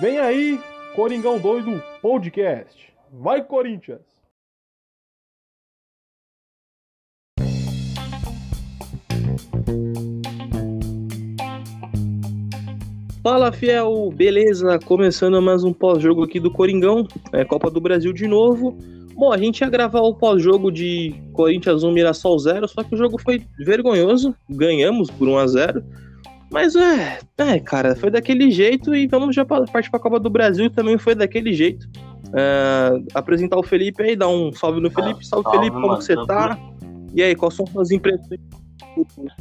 Vem aí, Coringão Doido Podcast. Vai, Corinthians! Fala fiel, beleza? Começando mais um pós-jogo aqui do Coringão, é, Copa do Brasil de novo. Bom, a gente ia gravar o pós-jogo de Corinthians 1 Mirassol 0, só que o jogo foi vergonhoso, ganhamos por 1 a 0 mas é, é, cara, foi daquele jeito e vamos já partir para a Copa do Brasil também foi daquele jeito. É, apresentar o Felipe aí, dar um salve no Felipe. Salve, salve Felipe, como você tá? E aí, quais são suas impressões?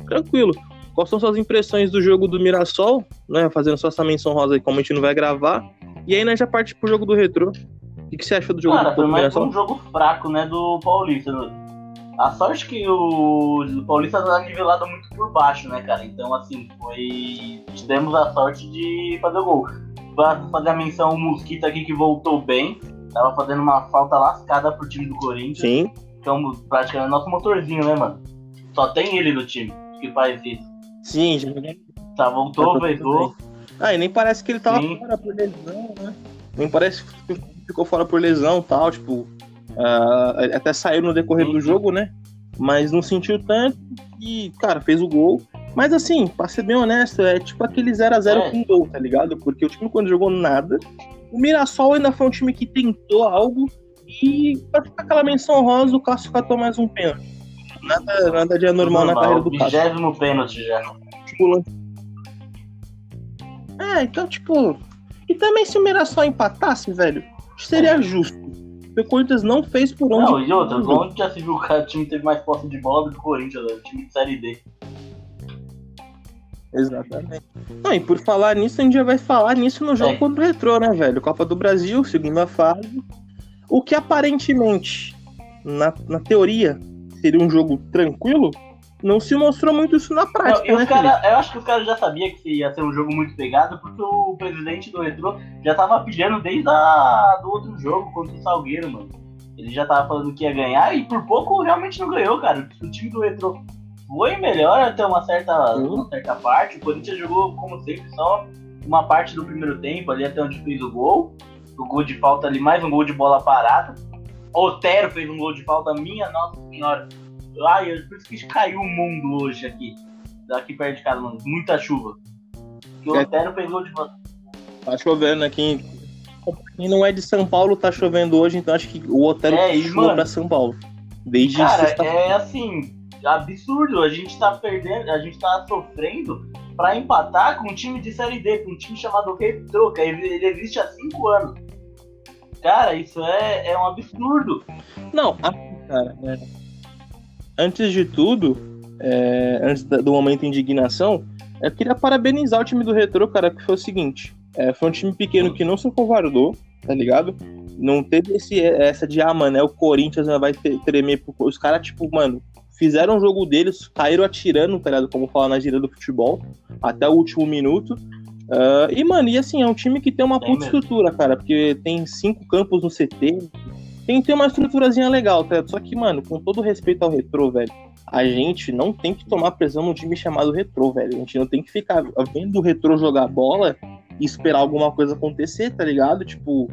Tranquilo. Quais são suas impressões do jogo do Mirassol, né? Fazendo só essa menção rosa aí, como a gente não vai gravar. E aí, nós já parte pro jogo do Retro. O que, que você achou do jogo Cara, do, foi do Mirassol? um jogo fraco, né, do Paulista. A sorte que o, Paulista tá nivelado muito por baixo, né, cara? Então, assim, foi. Tivemos a sorte de fazer o gol. Pra fazer a menção o Mosquito aqui que voltou bem. Tava fazendo uma falta lascada pro time do Corinthians. Sim. É um, praticamente nosso motorzinho, né, mano? Só tem ele no time que faz isso. Sim, já Tá, voltou, fez gol. Ah, e nem parece que ele tava Sim. fora por lesão, né? Nem parece que ficou fora por lesão e tal, tipo. Ah, até saiu no decorrer do sim. jogo, né? Mas não sentiu tanto e, cara, fez o gol. Mas assim, pra ser bem honesto, é tipo aquele 0x0 É. com gol, tá ligado? Porque o time quando jogou nada. O Mirassol ainda foi um time que tentou algo e pra ficar aquela menção rosa, o Cássio catou mais um pênalti. Nada, nada de anormal na carreira do Cássio. Vigésimo pênalti já. Tipo, É, então, tipo. E também se o Mirassol empatasse, velho, seria justo. Porque o Corinthians não fez por onde. Não, e outra, onde já se viu que o time teve mais posse de bola do que o Corinthians, o time de Série D. Exatamente. Não, e por falar nisso, a gente já vai falar nisso no jogo É. contra o Retrô, né, velho? Copa do Brasil, segunda fase. O que aparentemente, na, na teoria, seria um jogo tranquilo, não se mostrou muito isso na Não, prática, os né, cara, eu acho que os caras já sabiam que ia ser um jogo muito pegado, porque o presidente do Retro já tava pilhando desde a, do outro jogo contra o Salgueiro, mano. Ele já tava falando que ia ganhar e por pouco realmente não ganhou, cara. O time do Retro foi melhor até uma certa, Sim. uma certa parte. O Corinthians jogou, como sempre, só uma parte do primeiro tempo, ali até onde fez o gol. O gol de falta ali, mais um gol de bola parada. Otero fez um gol de falta, minha nossa senhora. Eu- por isso que caiu o mundo hoje aqui. Daqui perto de casa, mano. Muita chuva. E o É. Otero fez gol de falta. Tá chovendo aqui. Quem não é de São Paulo tá chovendo hoje, então acho que o Otero É, mano, pra São Paulo. Desde Cara, é assim, absurdo. A gente tá perdendo, a gente tá sofrendo pra empatar com um time de Série D, com um time chamado Retro, que ele ele existe há cinco anos. Cara, isso é, é um absurdo. Não, cara, é, antes de tudo, é, antes do momento de indignação, eu queria parabenizar o time do Retro, cara, que foi o seguinte: é, foi um time pequeno que não se covardou, tá ligado? Não teve esse, essa de, ah, mano, é o Corinthians, né, vai tremer. pro- Os caras, tipo, mano, fizeram o jogo deles, caíram atirando, tá ligado? Como fala na gira do futebol, até o último minuto. Ah, e, mano, e assim, é um time que tem uma puta mesmo. estrutura, cara, porque tem cinco campos no CT, tem que ter uma estruturazinha legal, tá? Só que, mano, com todo respeito ao retrô, velho, a gente não tem que tomar pressão num time chamado retrô, velho. A gente não tem que ficar vendo o retrô jogar bola e esperar alguma coisa acontecer, tá ligado? Tipo,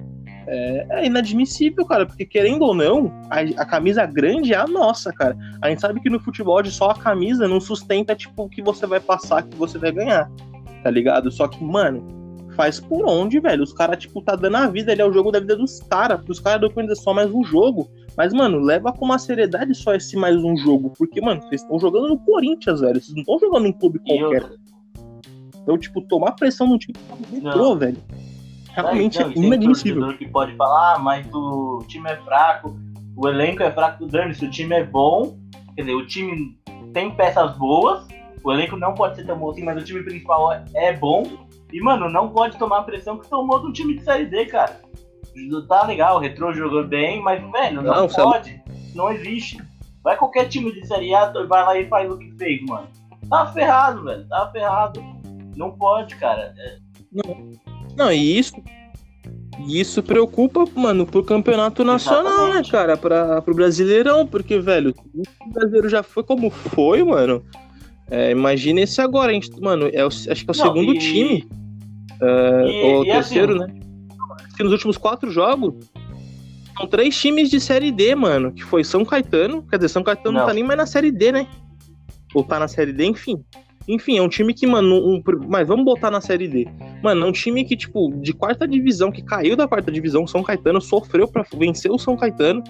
é, é inadmissível, cara, porque querendo ou não, a, a camisa grande é a nossa, cara. A gente sabe que no futebol de só a camisa não sustenta, tipo, o que você vai passar, que você vai ganhar, tá ligado? Só que, mano, faz por onde, velho? Os caras, tipo, tá dando a vida, ele é o jogo da vida dos caras. Pros caras do Corinthians é só mais um jogo. Mas, mano, leva com uma seriedade só esse mais um jogo. Porque, mano, vocês estão jogando no Corinthians, velho. Vocês não estão jogando em clube qualquer. Então, tipo, tomar pressão num time que retrô, velho. Realmente Não, é e tem inadmissível. que pode falar, ah, mas o time é fraco, o elenco é fraco, dane-se, o time é bom, quer dizer, o time tem peças boas, o elenco não pode ser tão bom assim, mas o time principal é, é bom, e, mano, não pode tomar a pressão que tomou do time de Série D, cara. Tá legal, o Retro jogou bem, mas, velho, não, Não, pode, não existe. Vai qualquer time de Série A, vai lá e faz o que fez, mano. Tá ferrado, velho, tá ferrado. Não pode, cara. É, Não, e isso. e Isso preocupa, mano, pro campeonato nacional, né, Exatamente. cara? Pra, pro brasileirão, porque, velho, o brasileiro já foi como foi, mano. É, imagina esse agora, a gente, mano, é o- acho que é o Não, segundo e- time Uh, E- o e terceiro, assim- né? Que nos últimos quatro jogos são três times de série D, mano. Que foi São Caetano. Quer dizer, São Caetano não, Não. tá nem mais na série D, né? Ou tá na série D, enfim. Enfim, é um time que, mano, um, mas vamos botar na série D. Mano, é um time que, tipo, de quarta divisão, que caiu da quarta divisão, São Caetano, sofreu pra vencer o São Caetano,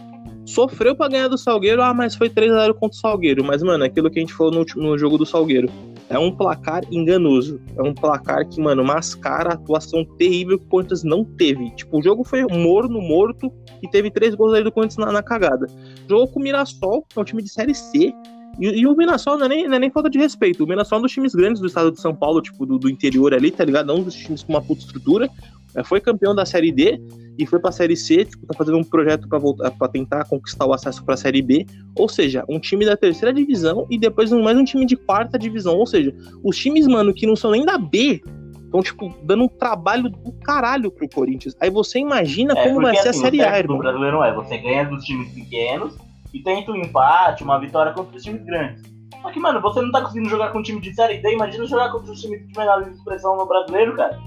sofreu pra ganhar do Salgueiro, ah, mas foi 3x0 contra o Salgueiro. Mas, mano, aquilo que a gente falou no, último- no jogo do Salgueiro. É um placar enganoso. É um placar que, mano, mascara a atuação terrível que o Corinthians não teve. Tipo, o jogo foi morno, morto, e teve três gols aí do Corinthians na, na cagada. Jogou com o Mirassol, que é um time de Série C. E, e o Mirassol não é, nem, não é nem falta de respeito. O Mirassol é um dos times grandes do estado de São Paulo, tipo, do, do interior ali, tá ligado? É um dos times com uma puta estrutura. É, foi campeão da Série D e foi pra Série C, tipo, tá fazendo um projeto pra voltar para tentar conquistar o acesso pra Série B. Ou seja, um time da terceira divisão e depois um- mais um time de quarta divisão. Ou seja, os times, mano, que não são nem da B, estão, tipo, dando um trabalho do caralho pro Corinthians. Aí você imagina É, como vai ser a assim, o Série A, irmão. brasileiro é, você ganha dos times pequenos e tenta um empate, uma vitória contra os times grandes. Só que, mano, você não tá conseguindo jogar com um time de série D, imagina jogar contra os times de menor expressão no brasileiro, cara.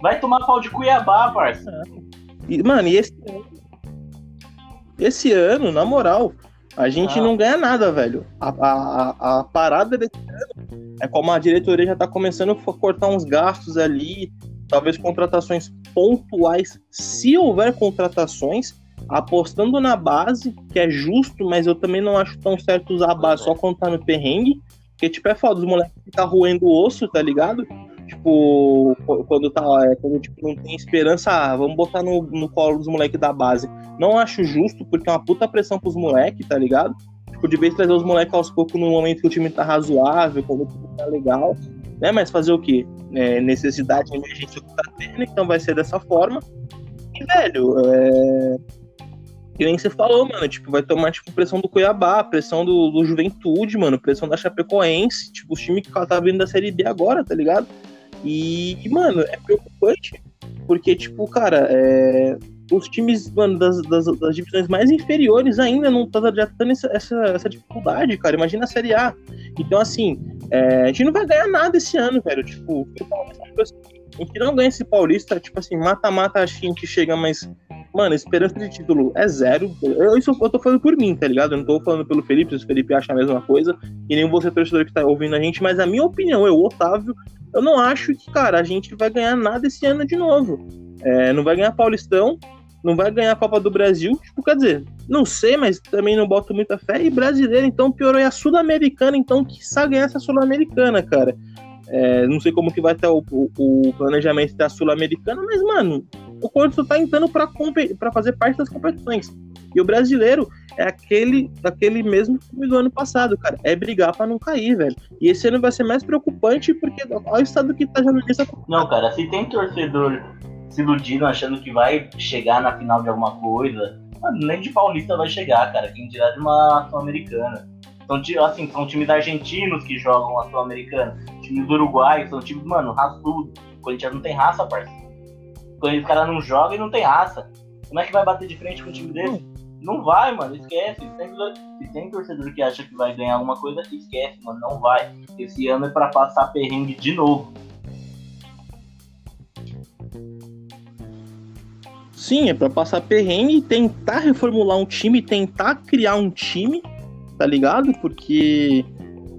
Vai tomar pau de Cuiabá, parça. E, mano, e esse ano, esse ano, na moral, a gente Ah. não ganha nada, velho. A, a, a, a parada desse ano é como a diretoria já tá começando a cortar uns gastos ali, talvez contratações pontuais, se houver contratações, apostando na base, que é justo, mas eu também não acho tão certo usar a base só quando tá no perrengue, porque, tipo, é foda, os moleques ficam roendo o osso, tá ligado? Tipo, qu- quando tá, é, quando tipo, não tem esperança, ah, vamos botar no, no colo dos moleques da base. Não acho justo, porque é uma puta pressão pros moleques, tá ligado? Tipo, de vez trazer os moleques aos poucos no momento que o time tá razoável, quando o time tá legal, né? Mas fazer o quê? É, necessidade, emergência que tá tendo, então vai ser dessa forma. E, velho, é. Que nem você falou, mano, tipo, vai tomar, tipo, pressão do Cuiabá, pressão do, do Juventude, mano, pressão da Chapecoense, tipo, os times que tá vindo da Série B agora, tá ligado? E, mano, é preocupante, porque, tipo, cara, é, os times, mano, das, das, das divisões mais inferiores ainda não tá já tendo essa, essa, essa dificuldade, cara. Imagina a Série A. Então, assim, é, a gente não vai ganhar nada esse ano, velho. Tipo, a gente não ganha esse Paulista, tipo assim, mata-mata a gente chega, mas, mano, esperança de título é zero. Eu, isso eu tô falando por mim, tá ligado? Eu não tô falando pelo Felipe, se o Felipe acha a mesma coisa, e nem você, torcedor que tá ouvindo a gente, mas a minha opinião, eu, Otávio, eu não acho que, cara, a gente vai ganhar nada esse ano de novo. É, não vai ganhar Paulistão, não vai ganhar a Copa do Brasil, tipo, quer dizer, não sei, mas também não boto muita fé. E brasileiro, então, piorou. E a Sul-Americana, então, que ganhar essa Sul-Americana, cara. É, não sei como que vai estar o, o- o planejamento da Sul-Americana, mas, mano, o Corinthians tá entrando pra fazer parte das competições. E o brasileiro é aquele, aquele mesmo time do ano passado, cara. É brigar pra não cair, velho. E esse ano vai ser mais preocupante porque olha o estado que tá já início. Não, cara, se tem torcedor se iludindo achando que vai chegar na final de alguma coisa, nem de Paulista vai chegar, cara. Quem dirá de uma Sul-Americana. São, assim, são times argentinos que jogam a Sul-Americana, times do Uruguai, são times, mano, raçudo. O Corinthians não tem raça, parceiro. Quando os caras não jogam e não tem raça. Como é que vai bater de frente com um time desse? Não vai, mano, esquece. Se tem, torcedor que acha que vai ganhar alguma coisa, esquece, mano, não vai. Esse ano é pra passar perrengue de novo. Sim, é pra passar perrengue e tentar reformular um time, tentar criar um time, tá ligado? Porque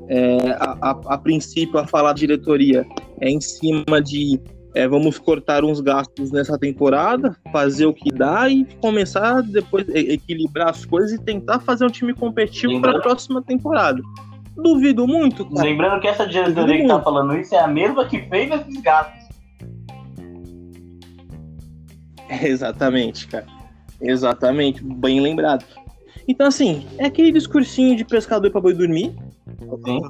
é, a, a- a princípio a falar diretoria é em cima de é, vamos cortar uns gastos nessa temporada, fazer o que dá e começar depois equilibrar as coisas e tentar fazer um time competitivo para a próxima temporada. Duvido muito, cara. Lembrando que essa diretoria que tá falando isso é a mesma que fez esses gastos. Exatamente, cara. Exatamente, bem lembrado. Então, assim, é aquele discursinho de pescador pra boi dormir. Sim.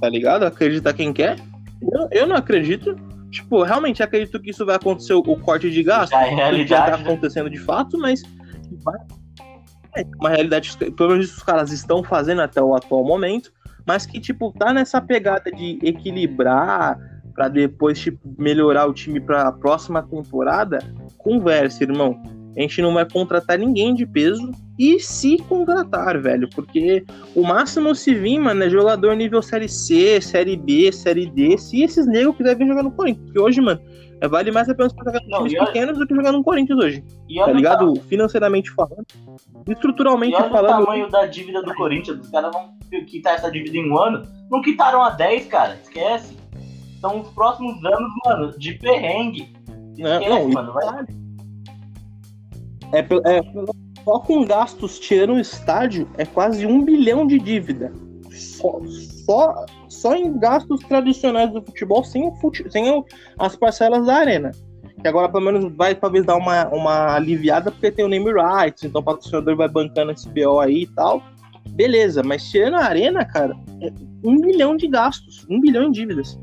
Tá ligado? Acredita quem quer. Eu, eu não acredito. Tipo, realmente acredito que isso vai acontecer o, corte de gasto. Já é que já tá realidade. né? acontecendo de fato, mas vai. É uma realidade pelo menos os caras estão fazendo até o atual momento, mas que, tipo, tá nessa pegada de equilibrar pra depois, tipo, melhorar o time pra próxima temporada. Conversa, irmão. A gente não vai contratar ninguém de peso. E se contratar, velho. Porque o máximo se vir, mano, é jogador nível Série C, Série B, Série D. Se esses negros quiserem vir jogar no Corinthians. Porque hoje, mano, é, vale mais a pena jogar Não, times e olha- pequenos do que jogar no Corinthians hoje. E Tá olha, ligado? o, Financeiramente falando. e Estruturalmente olha o falando. tamanho da dívida do Corinthians. Os caras vão quitar essa dívida em um ano. Não quitaram a 10, cara. Esquece. São os próximos anos, mano, de perrengue. Não, Esquece, não, mano. Vai, É, é, pelo- só com gastos tirando o estádio é quase um bilhão de dívida. Só, só, só em gastos tradicionais do futebol, sem, o fute, sem o- as parcelas da arena. Que agora pelo menos vai talvez dar uma, uma aliviada porque tem o name rights, então o patrocinador vai bancando esse BO aí e tal. Beleza, mas tirando a arena, cara, é um bilhão de gastos, um bilhão em dívidas.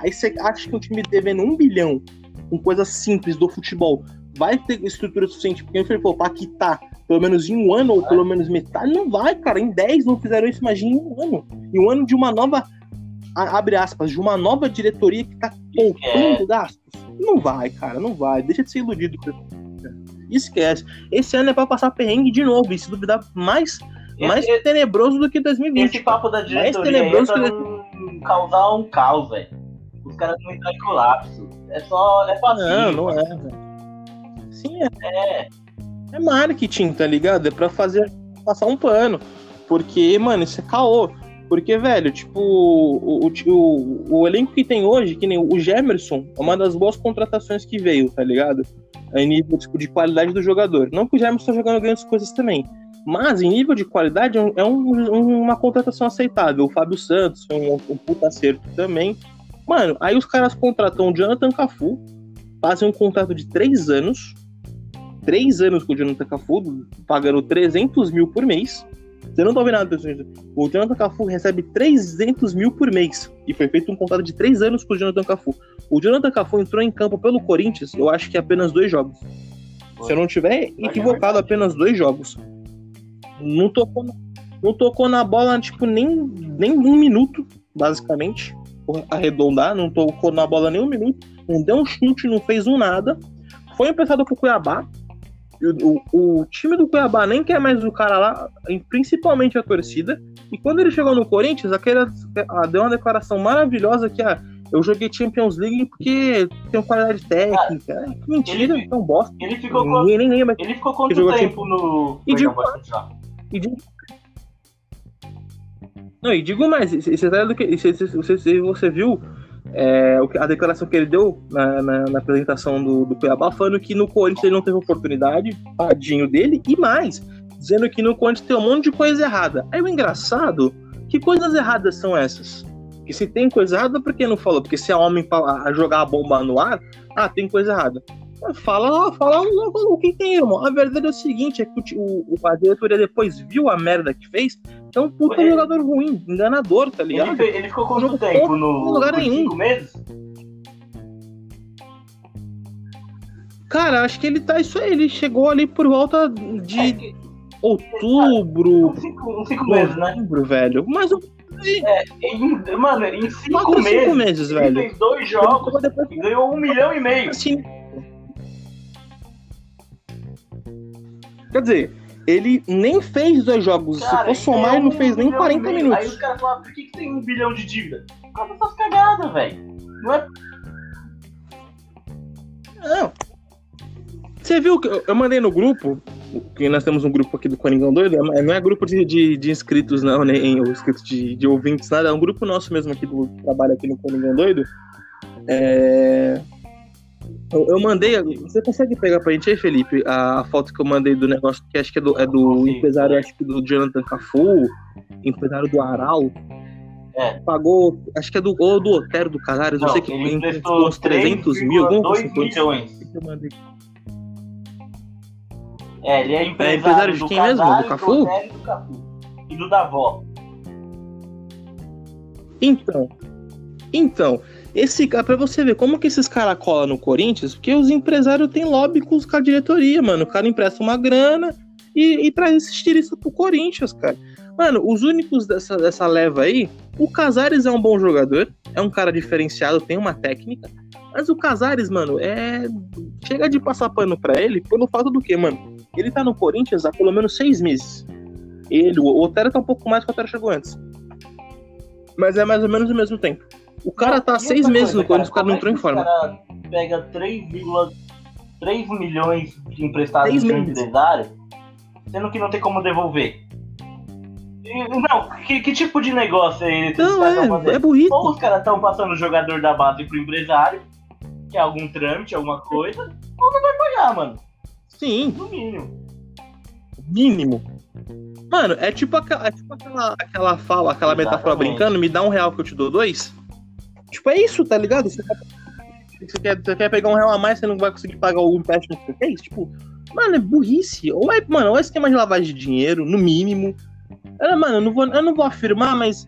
Aí você acha que um time devendo um bilhão com coisas simples do futebol vai ter estrutura suficiente, porque ele falou, pra quitar pelo menos em um ano, ou pelo menos metade, não vai, cara. Em 10 não fizeram isso, imagina em um ano. Em um ano de uma nova, abre aspas, de uma nova diretoria que tá poupando gastos. Não vai, cara, não vai. Deixa de ser iludido. isso. Esquece. Esse ano é pra passar perrengue de novo, e se duvidar, mais, mais Esse- tenebroso do que 2020. Esse papo da diretoria é tenebroso pra que- causar um caos, velho. Os caras não entram em colapso. É só. É fácil. Não, não é, velho. Sim, é. É marketing, tá ligado? É pra fazer passar um pano. Porque, mano, isso é caô. Porque, velho, tipo, o, o, o, elenco que tem hoje, que nem o Gemerson, é uma das boas contratações que veio, tá ligado? Em nível tipo, de qualidade do jogador. Não que o Gemerson tá jogando grandes coisas também. Mas, em nível de qualidade, é um- é um- uma contratação aceitável. O Fábio Santos foi um, um puta acerto também. Mano, aí os caras contratam o Jonathan Cafu, fazem um contrato de três anos. Três anos com o Jonathan Cafu, pagando 300 mil por mês. Você não tá ouvindo nada. O Jonathan Cafu recebe 300 mil por mês. E foi feito um contrato de três anos com o Jonathan Cafu. O Jonathan Cafu entrou em campo pelo Corinthians, eu acho que apenas dois jogos. Se eu não tiver equivocado, apenas dois jogos. Não tocou, não tocou na bola, tipo, nem, nem um minuto, basicamente. Arredondar, não tocou na bola nem um minuto. Não deu um chute, não fez um nada. Foi emprestado pro Cuiabá. O, o, o time do Cuiabá nem quer mais o cara lá, principalmente a torcida. E quando ele chegou no Corinthians, aquele, ah, deu uma declaração maravilhosa que ah, eu joguei Champions League porque tenho qualidade técnica. É, que mentira, ele- é um bosta. Ele ficou, com- Ninguém nem lembra. ele ficou quanto tempo no. E digo-. E digo... Não, e digo mais, você, você, sabe do que- você, você, você- você viu é, a declaração que ele deu na, na- na apresentação do, do Cuiabá, falando que no Corinthians ele não teve oportunidade, tadinho dele, e mais, dizendo que no Corinthians tem um monte de coisa errada. Aí o engraçado, que coisas erradas são essas? Que se tem coisa errada, por que não falou? Porque se é homem a jogar a bomba no ar, ah, tem coisa errada. Fala, fala logo o que tem, irmão. A verdade é o seguinte: é que o, o, o- a diretoria depois viu a merda que fez, que é um puta Ele- jogador ruim, enganador, tá ligado? Ele, ele ficou quanto tempo no. lugar por nenhum. Cinco meses? Cara, acho que ele tá isso aí. Ele chegou ali por volta É de que- outubro, uns cinco, uns cinco meses, né? novembro, velho. Mas eu Em- mano, em cinco quatro, meses. cinco meses, ele velho. fez dois jogos e ganhou um milhão e meio. assim, Quer dizer, ele nem fez dois jogos. Cara, Se for somar, ele não fez nem milhão e 40 meio. minutos. Aí os caras falam, por que, que tem um bilhão de dívida? Por causa dessas cagadas, velho. Não é Não. Você viu que eu- eu mandei no grupo, que nós temos um grupo aqui do Coringão Doido, é- não é grupo de, de, de inscritos, não, nem ou inscritos de, de ouvintes, nada, é um grupo nosso mesmo aqui do que trabalha aqui no Coringão Doido. É, Eu, eu mandei. Você consegue pegar pra gente aí, Felipe, a, a foto que eu mandei do negócio, que acho que é do, é do Consigo. empresário, acho que do Jonathan Cafu, empresário do Aral. É. Pagou, acho que é do, ou do Otero do Casares, não, Não, sei que ele uns 300 mil, alguma 3,2 coisa assim. milhões. É, ele é empresário, empresário de do quem mesmo? Do Cafu? Otero e do Cafu. E do Davó. Então, então, esse cara, pra você ver como que esses caras colam no Corinthians, porque os empresários têm lobby com, os- com a diretoria, mano. O cara empresta uma grana e, e traz esse estilista pro Corinthians, cara. Mano, os únicos dessa, dessa leva aí, o Casares é um bom jogador, é um cara diferenciado, tem uma técnica. Mas o Casares, mano, é. Chega de passar pano pra ele pelo fato do quê, mano? Ele tá no Corinthians há pelo menos seis meses. Ele, o Otero tá um pouco mais que o Otero chegou antes. Mas é mais ou menos o mesmo tempo. O cara tá seis meses coisa, no Corinthians, o cara não como entrou em é forma. O cara pega 3,3 milhões de emprestados de empresário, sendo que não tem como devolver. E, Não, que, que tipo de negócio é esse Não, é, é burrice. Ou os caras estão passando o jogador da base pro empresário, que é algum trâmite, alguma coisa, ou não vai pagar, mano. Sim, No mínimo. mínimo. Mano, é tipo aquela, é tipo aquela, aquela fala, aquela metáfora Exatamente. brincando, me dá um real que eu te dou dois. Tipo, é isso, tá ligado? Você quer, você quer, pegar um real a mais, você não vai conseguir pagar o empréstimo que você fez? Tipo, mano, é burrice. Ou é, mano, ou é esquema de lavagem de dinheiro, no mínimo. Eu, mano, eu não, vou, eu não vou afirmar, mas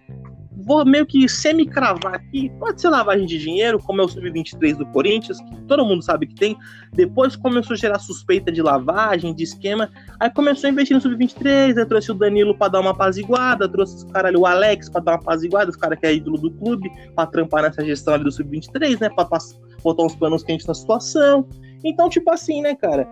vou meio que semi-cravar aqui. Pode ser lavagem de dinheiro, como é o Sub-23 do Corinthians, que todo mundo sabe que tem. Depois começou a gerar suspeita de lavagem, de esquema. Aí começou a investir no Sub-23, aí trouxe o Danilo pra dar uma apaziguada, trouxe o cara ali, o Alex, pra dar uma apaziguada, os cara que é ídolo do clube, pra trampar nessa gestão ali do Sub-23, né? Pra, pra botar uns panos quentes na situação. Então, tipo assim, né, cara?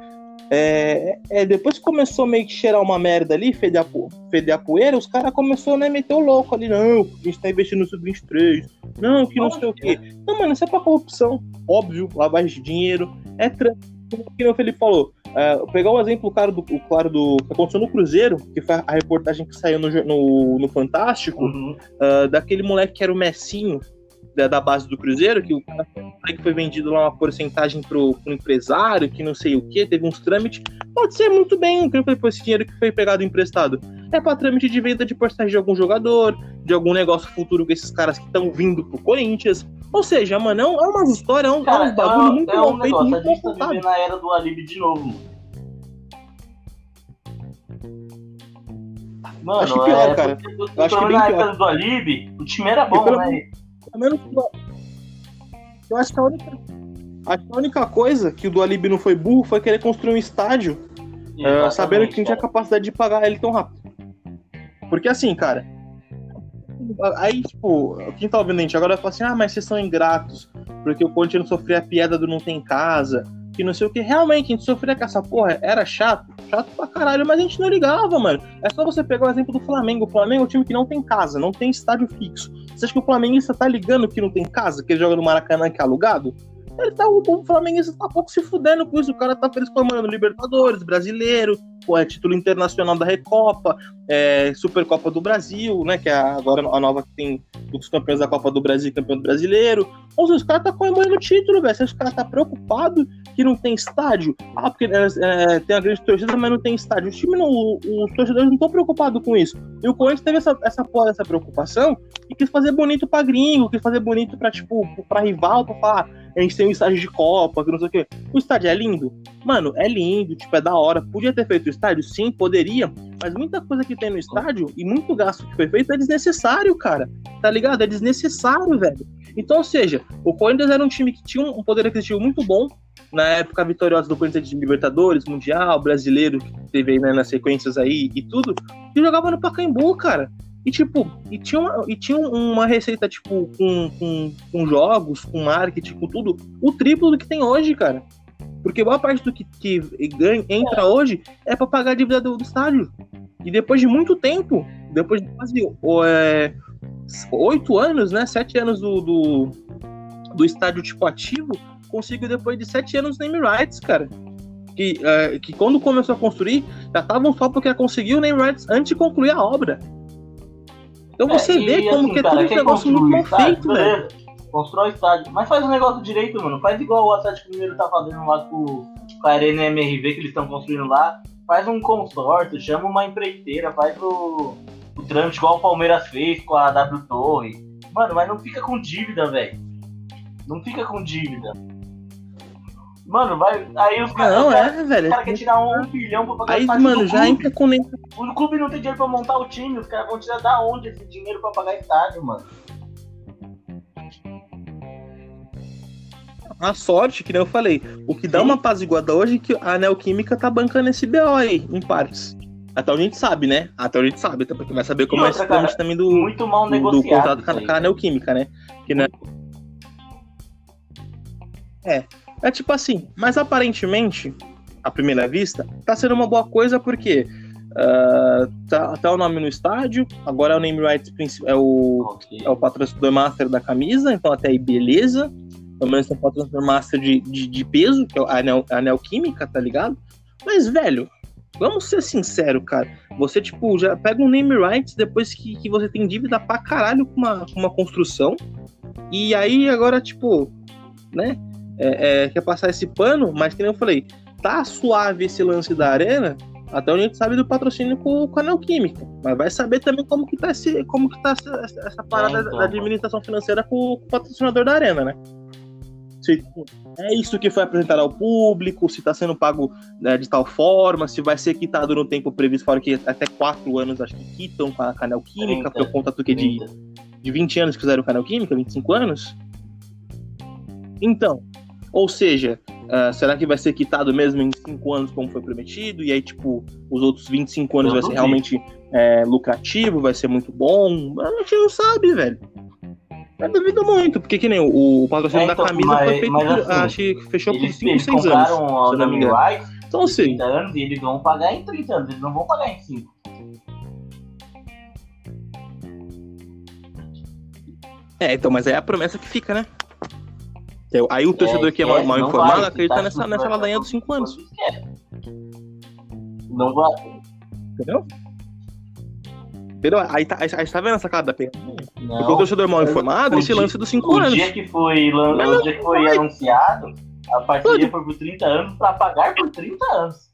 É, é, depois que começou meio que cheirar uma merda ali, feder a, feder a poeira, os caras começaram né, meter o louco ali, não, a gente tá investindo no Sub-23, não, que não sei o quê. Não, mano, isso é pra corrupção, óbvio, lavagem de dinheiro, é trampo. Como que o Felipe falou, é, pegar o exemplo claro do, claro do que aconteceu no Cruzeiro, que foi a reportagem que saiu no, no, no Fantástico, Uhum. ah, daquele moleque que era o Messinho da, da base do Cruzeiro, que o cara que foi vendido lá uma porcentagem pro, pro empresário, que não sei o que, teve uns trâmites. Pode ser muito bem, que foi esse dinheiro que foi pegado emprestado. É pra trâmite de venda de porcentagem de algum jogador, de algum negócio futuro com esses caras que estão vindo pro Corinthians. Ou seja, mano, é, um, é umas histórias, é um, é Cara, uns bagulho é, muito é mal um feito, negócio, a muito mal gente tá na era do Alibi de novo, mano. Mano, Acho pior, é, cara. Eu acho que pelo bem na pior. época do Alibi, o time era bom, né? Pelo menos eu acho que a única, acho que a única coisa que o do Alibi não foi burro foi querer construir um estádio É, Exatamente, sabendo que não tinha capacidade de pagar ele tão rápido. Porque assim, cara. Aí, tipo, quem tá ouvindo a gente agora vai falar assim: ah, mas vocês são ingratos, porque o Conte não sofria a piada do não tem casa, que não sei o que. Realmente, a gente sofria com essa porra, era chato, chato pra caralho, mas a gente não ligava, mano. É só você pegar o exemplo do Flamengo. O Flamengo é um time que não tem casa, não tem estádio fixo. Você acha que o flamenguista tá ligando que não tem casa, que ele joga no Maracanã que é alugado? Ele tá, o, flamenguista tá pouco se fudendo com isso. O cara tá feliz com a mano no Libertadores, brasileiro, pô, é título internacional da Recopa, é, Supercopa do Brasil, né? Que é agora a nova que tem dos campeões da Copa do Brasil e campeão do brasileiro. Ou seja, os caras tá comemorando o título, velho. Você acha que o cara tá preocupado que não tem estádio? Ah, porque é, é, tem a grande torcida, mas não tem estádio. Os times não, os torcedores não estão preocupados com isso. E o Corinthians teve essa, essa porra, essa preocupação e quis fazer bonito pra gringo, quis fazer bonito pra, tipo, pra rival, pra falar, a gente tem um estádio de Copa, que não sei o quê. O estádio é lindo? Mano, é lindo, tipo, é da hora. Podia ter feito o estádio? Sim, poderia. Mas muita coisa que tem no estádio e muito gasto que foi feito é desnecessário, cara. Tá ligado? É desnecessário, velho. Então, ou seja, o Corinthians era um time que tinha um poder aquisitivo muito bom. Na época vitoriosa do Corinthians de Libertadores, Mundial, Brasileiro, que teve aí né, nas sequências aí e tudo. E jogava no Pacaembu, cara. E tipo, e tinha uma, e tinha uma receita, tipo, com, com, com jogos, com marketing, com tudo, o triplo do que tem hoje, cara. Porque boa parte do que, que ganha, entra hoje é pra pagar a dívida do, do estádio. E depois de muito tempo, depois de quase é, oito anos, né? Sete anos do, do, do estádio tipo ativo, conseguiu depois de sete anos name rights, cara. Que, é, que quando começou a construir, já estavam só porque conseguiu name rights antes de concluir a obra. Então você É, e, vê como assim, que é cara, tudo um negócio muito mal feito, velho. Constrói estádio. Mas faz o negócio direito, mano. Faz igual o Atlético Mineiro tá fazendo lá com, com a Arena MRV que eles estão construindo lá. Faz um consórcio, chama uma empreiteira, faz o trâmite igual o Palmeiras fez com a W Torre. Mano, mas não fica com dívida, velho. Não fica com dívida. Mano, vai. Aí os caras. Não, os caras- é, velho. os caras querem tirar um, um bilhão pra pagar Aí, estádio mano, do já clube. entra com nem O clube não tem dinheiro pra montar o time, os caras vão tirar da onde esse dinheiro pra pagar estádio, mano? a sorte, que nem eu falei. O que dá Sim. uma apaziguada hoje é que a Neoquímica tá bancando esse BO aí, em partes. Até onde a gente sabe, né? Até onde a gente sabe, até porque vai saber como é outra, esse trâmite cara, também do, Muito mal do, contrato com a, Neoquímica, né? Que, né? É tipo assim, mas aparentemente, à primeira vista, tá sendo uma boa coisa porque ah, tá, tá o nome no estádio, agora é o name rights é o, Ok. é o patrocinador master da camisa, então até aí beleza. Pelo menos tem um patrocinador master de, de, de peso, que é a Anel, a Anel Química, tá ligado? Mas, velho, vamos ser sinceros, cara. Você, tipo, já pega um name rights depois que, que você tem dívida pra caralho com uma, com uma construção. E aí, agora, tipo, né? é, é, quer passar esse pano, mas que nem eu falei, tá suave esse lance da arena, até onde a gente sabe do patrocínio com, com a Neoquímica. Mas vai saber também como que tá, esse, como que tá essa, essa- parada É, então, da administração financeira com, com o patrocinador da arena, né? Se é isso que foi apresentado ao público, se tá sendo pago né, de tal forma, se vai ser quitado no tempo previsto, fora que até quatro anos acho que quitam com a, com a Neoquímica, 30, por conta do que de, 30. de 20 anos que fizeram canal Química, 25 anos? Então, ou seja, ah, será que vai ser quitado mesmo em 5 anos como foi prometido? E aí, tipo, os outros 25 anos vai ser duvido. realmente é, lucrativo, vai ser muito bom? A gente não sabe, velho. Eu duvido muito, porque que nem o, o patrocínio É, então, da camisa mas- foi feito mas assim, acho que fechou por Eles, 5, eles 6 anos. compraram não me name engano. rights Então, assim, 30 anos e eles vão pagar em 30 anos, eles não vão pagar em 5. é, então, mas é a promessa que fica, né? Então, Aí o torcedor que é mal, esquece, mal informado vai, acredita tá nessa, nessa ladainha dos 5 anos. Não vai. Entendeu? Entendeu? Aí tá, aí, aí tá vendo essa cara da pena? Porque o Não. torcedor mal informado, O esse dia- lance dos 5 O anos. dia que foi, lan- o não dia que foi vai. anunciado, a parceria foi por 30 anos pra pagar por 30 anos.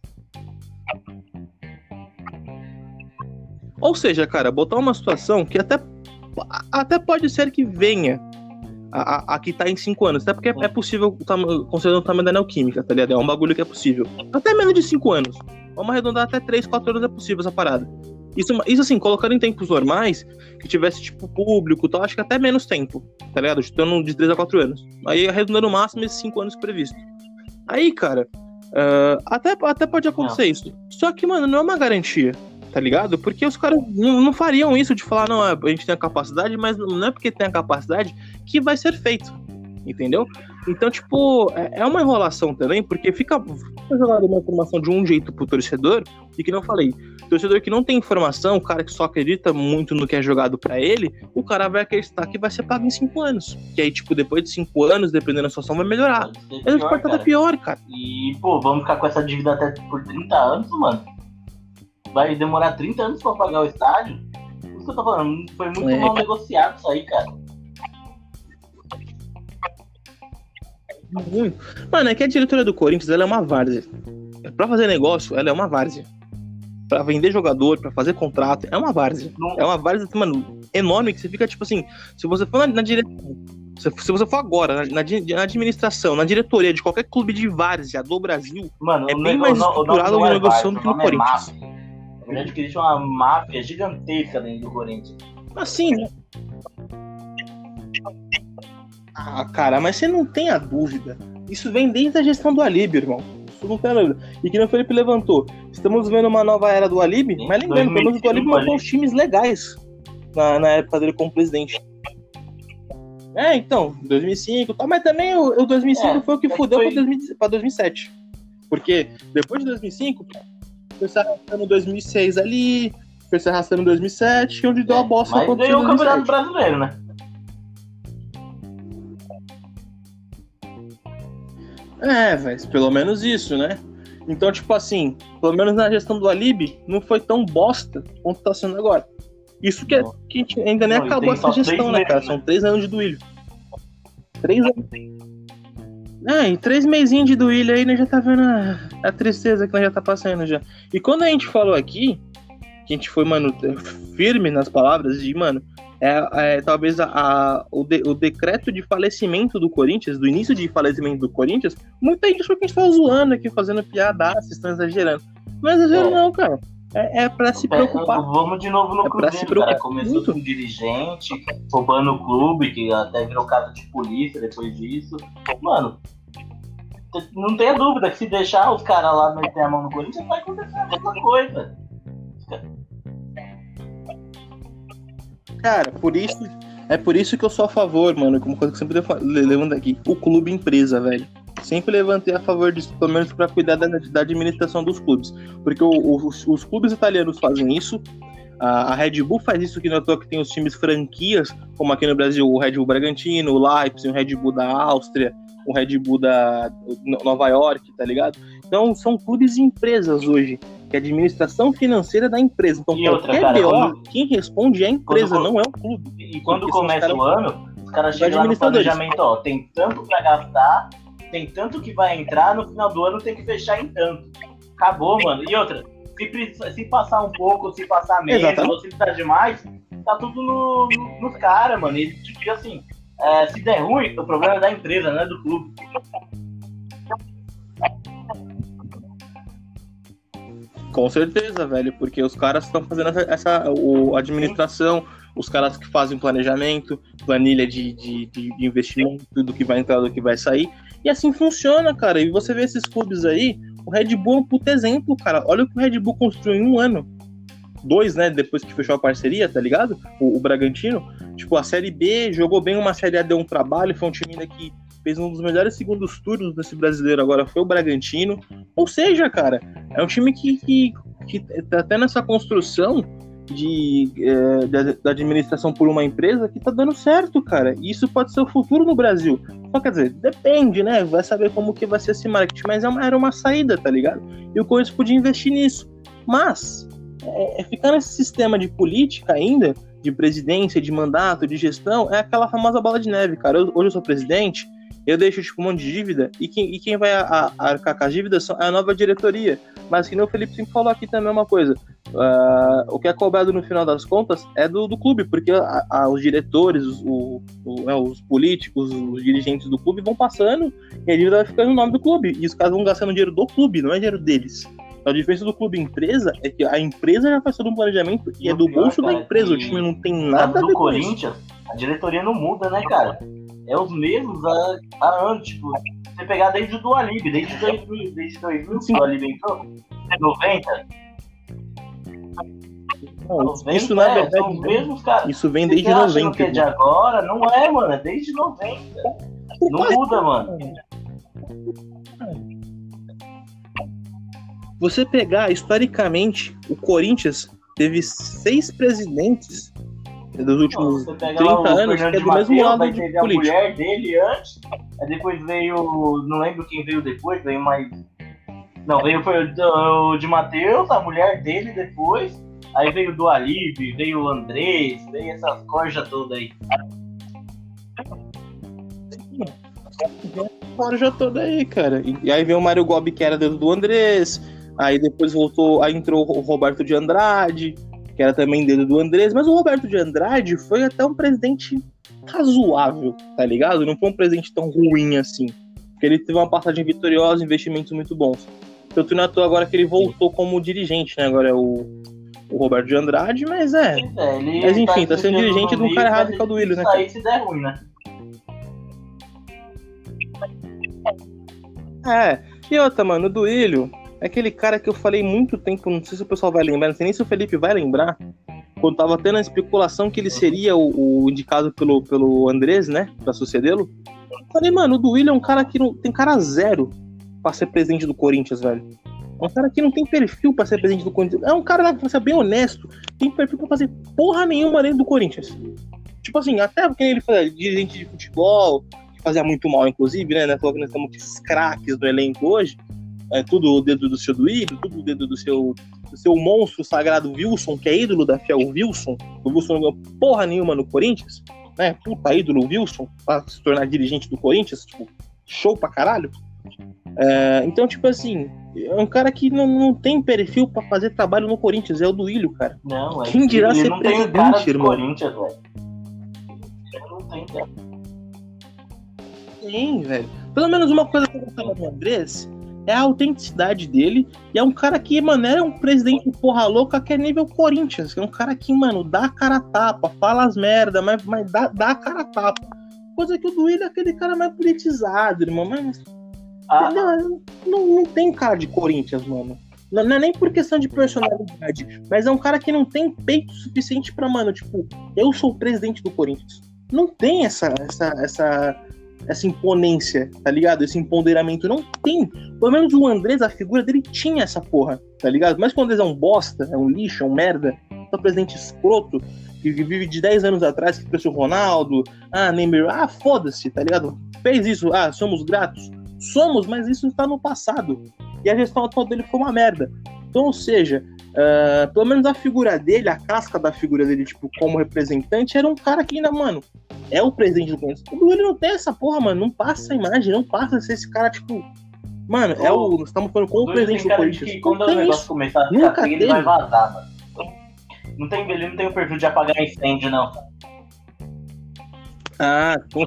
Ou seja, cara, botar uma situação que até, até pode ser que venha a, a, a que tá em 5 anos. Até porque é, é possível, o considerando o tamanho da neoquímica, tá ligado? É um bagulho que é possível. Até menos de 5 anos. Vamos arredondar até 3, 4 anos é possível essa parada. Isso, isso assim, colocando em tempos normais, que tivesse, tipo, público e tal, acho que até menos tempo, tá ligado? Chutando de 3 a 4 anos. Aí arredondando no máximo esses 5 anos previsto. Aí, cara, ah, até, até pode acontecer isso. Só que, mano, não é uma garantia, tá ligado? Porque os caras não, não fariam isso de falar, não, a gente tem a capacidade, mas não é porque tem a capacidade que vai ser feito, entendeu? Então, tipo, é, é uma enrolação também, porque fica, fica jogada uma informação de um jeito pro torcedor, e que não falei, torcedor que não tem informação, o cara que só acredita muito no que é jogado pra ele, o cara vai acreditar que vai ser pago em 5 anos. Que aí, tipo, depois de 5 anos, dependendo da situação, vai melhorar. Pode Mas pode pior, estar cara. pior, cara. E, pô, vamos ficar com essa dívida até por 30 anos, mano. Vai demorar 30 anos pra pagar o estádio? Isso que eu tô falando, foi muito É, mal cara. negociado isso aí, cara. Muito. Mano, é que a diretoria do Corinthians ela é uma várzea. Pra fazer negócio, ela é uma várzea. Pra vender jogador, pra fazer contrato, é uma várzea. É uma várzea, mano, enorme que você fica tipo assim. Se você for na, na direção. Se, se você for agora, na, na administração, na diretoria de qualquer clube de várzea do Brasil, Mano, É bem mais estruturado de é negociação do que no é Corinthians. Na verdade, que existe uma máfia gigantesca dentro do Corinthians. assim. né? Ah, cara, mas você não tem a dúvida. Isso vem desde a gestão do Alib, irmão. Isso não tem dúvida. E que o Felipe levantou. Estamos vendo uma nova era do Alib, mas lembrando, pelo menos o 2005 Alib montou ali. uns times legais na, na época dele como presidente. É, então, 2005 e tal, mas também o, o 2005 É, foi o que é fudeu foi- pra, 2000 pra 2007. Porque depois de 2005, foi se arrastando 2006 ali, foi se arrastando 2007, onde deu a bosta Mas aconteceu ganhou o Campeonato 2007. Brasileiro, né? É, mas pelo menos isso, né? Então, tipo assim, pelo menos na gestão do Alib, não foi tão bosta quanto tá sendo agora. Isso que, é, que a gente ainda nem Não, acabou essa gestão, né, cara? meses, São três anos de duílio. Três anos. É, em três mesinhos de duílio aí, nós já tá vendo a, a tristeza que nós já tá passando já. E quando a gente falou aqui, que a gente foi, mano, firme nas palavras de, mano, é, é, talvez a, a- o, de- o decreto de falecimento do Corinthians, do início de falecimento do Corinthians, muita gente achou que a gente tava zoando aqui, fazendo piada, vocês estão exagerando. Não é exagero É. não, cara. É, é pra se preocupar. Vamos de novo no É pra se Cruzeiro, cara. preocupar Começou muito. com um dirigente, roubando o clube, que até virou caso de polícia depois disso. Mano, não tenha dúvida que se deixar os caras lá meter a mão no Corinthians, vai acontecer a mesma coisa. Cara, por isso. É por isso que eu sou a favor, mano, como coisa que sempre levo- le- levando aqui. O clube empresa, velho. sempre levantei a favor disso, pelo menos para cuidar da, da, administração dos clubes. Porque o, o, os, os, clubes italianos fazem isso, a, a Red Bull faz isso que não é que tem os times franquias, como aqui no Brasil o Red Bull Bragantino, o Leipzig, o Red Bull da Áustria, o Red Bull da Nova York, tá ligado? Então são clubes e empresas hoje, que é a administração financeira da empresa. Então e outra, qualquer cara, BO, quando- quem responde é a empresa, Quando- não é o clube. E quando começa o ano, os caras chegam lá no planejamento, ó, tem tanto pra gastar, tem tanto que vai entrar, no final do ano tem que fechar em tanto. Acabou, mano. E outra, se, se passar um pouco, se passar menos, ou se precisar de mais, tá tudo no, no- nos caras, mano. E tipo assim, é, se der ruim, o problema é da empresa, não é do clube. Com certeza, velho, porque os caras estão fazendo essa, essa o, administração, os caras que fazem planejamento, planilha de, de, de investimento, do que vai entrar, do que vai sair. E assim funciona, cara. E você vê esses clubes aí, o Red Bull é um puto exemplo, cara. Olha o que o Red Bull construiu em um ano. Dois, né? Depois que fechou a parceria, tá ligado? O, o Bragantino. Tipo, a Série B jogou bem uma Série A, deu um trabalho. Foi um time ainda que fez um dos melhores segundos turnos desse brasileiro agora, foi o Bragantino. Ou seja, cara, é um time que, que, que tá até nessa construção de, é, da, administração por uma empresa que tá dando certo, cara. E isso pode ser o futuro no Brasil. Só quer dizer, depende, né? Vai saber como que vai ser esse marketing, mas é uma, era uma saída, tá ligado? E o Corinthians podia investir nisso. Mas, é, é ficar nesse sistema de política ainda, de presidência, de mandato, de gestão, é aquela famosa bola de neve, cara. Eu- hoje eu sou presidente, eu deixo tipo um monte de dívida, e quem, e quem vai a- a- arcar com as dívidas é a nova diretoria. Mas que nem o Felipe sempre falou aqui também uma coisa. ah, o que é cobrado no final das contas é do, do clube, porque a- a- os diretores, os, o- o- né, os políticos, os dirigentes do clube vão passando e a dívida vai ficando no nome do clube. E os caras vão gastando dinheiro do clube, não é dinheiro deles. A diferença do clube empresa é que a empresa já faz todo um planejamento e E é do pior, bolso da cara, empresa. O time não tem nada a ver com isso. Corinthians, a diretoria não muda, né, cara? É os mesmos há, há anos, tipo, você pegar desde o do Alib, desde 2000, desde 2000 que Sim. o Alib entrou, 90, Não, 90, isso na é, verdade os mesmos caras. isso vem desde tá achando 90. que é de agora? Não é, mano, é desde 90. Não muda, mano. Você pegar historicamente, o Corinthians teve seis presidentes dos Não, últimos pega 30 lá o anos, que é do mesmo Mateus, lado aí de a mulher dele antes, aí depois veio, não lembro quem veio depois, veio mais... Não, veio foi o de Matheus, a mulher dele depois, aí veio do Alib, veio o Andrés, veio essas corjas todas aí. Fora já toda aí, cara. E, aí veio o Mário Gobi, que era dedo do Andrés. Aí depois voltou, aí entrou o Roberto de Andrade, que era também dedo do Andrés. Mas o Roberto de Andrade foi até um presidente razoável, tá ligado? Não foi um presidente tão ruim assim. Porque ele teve uma passagem vitoriosa, investimentos muito bons. Tanto à toa agora que ele voltou como dirigente, né? Agora é o, o Roberto de Andrade, mas é. É, Mas enfim, tá se sendo dirigente de um cara errado que é o do Willio, né, Sair se der ruim, né? É, e outra, mano, o Duílio é aquele cara que eu falei muito tempo, não sei se o pessoal vai lembrar, não sei nem se o Felipe vai lembrar, quando tava tendo a especulação que ele seria o, o indicado pelo, pelo Andrés, né, pra sucedê-lo. Falei, mano, o Duílio é um cara que não tem cara zero pra ser presidente do Corinthians, velho. É um cara que não tem perfil pra ser presidente do Corinthians. É um cara, pra ser bem honesto, tem perfil pra fazer porra nenhuma dentro do Corinthians. Tipo assim, até porque ele foi dirigente de futebol, que fazia muito mal, inclusive, né? Nós nós temos craques do elenco hoje. É tudo o dedo do seu Duílio, tudo o dedo do seu, do seu monstro sagrado Wilson, que é ídolo da Fiel Wilson. O Wilson não ganhou porra nenhuma no Corinthians, né? Puta ídolo Wilson, pra se tornar dirigente do Corinthians, tipo, show pra caralho. É, então, tipo assim, é um cara que não, não tem perfil pra fazer trabalho no Corinthians, é o Duílio, cara. Não, é Quem dirá ser presidente, irmão? Corinthians, velho. Não tem cara. Tem, velho. Pelo menos uma coisa que eu gostava do Andrés é a autenticidade dele. E é um cara que, mano, é um presidente porra louca que é nível Corinthians. É um cara que, mano, dá a cara a tapa, fala as merda, mas, mas dá, dá a cara a tapa. Coisa que o Duílio é aquele cara mais politizado, irmão. Mas, Ah? Não, não tem cara de Corinthians, mano. Não, não é nem por questão de personalidade, mas é um cara que não tem peito suficiente pra, mano, tipo, eu sou o presidente do Corinthians. Não tem essa, essa, essa, essa imponência, tá ligado? Esse empoderamento. Não tem. Pelo menos o Andrés, a figura dele tinha essa porra, tá ligado? Mas quando o Andrés é um bosta, é um lixo, é um merda, só presidente escroto, que vive de 10 anos atrás, que trouxe o Ronaldo, ah, Neymar, ah, foda-se, tá ligado? Fez isso, ah, somos gratos. Somos, mas isso está no passado. E a gestão atual dele foi uma merda. Então, ou seja, uh, pelo menos a figura dele, a casca da figura dele, tipo, como representante, era um cara que ainda, mano, é o presidente do Corinthians. O Duílio não tem essa porra, mano. Não passa a imagem, não passa a ser esse cara, tipo. Mano, é o. Nós estamos falando com o, presidente do Corinthians. Que quando o negócio começar a ficar Nunca ele vai vazar, mano. Não tem, ele não tem o perfil de apagar incêndio, não. Ah, com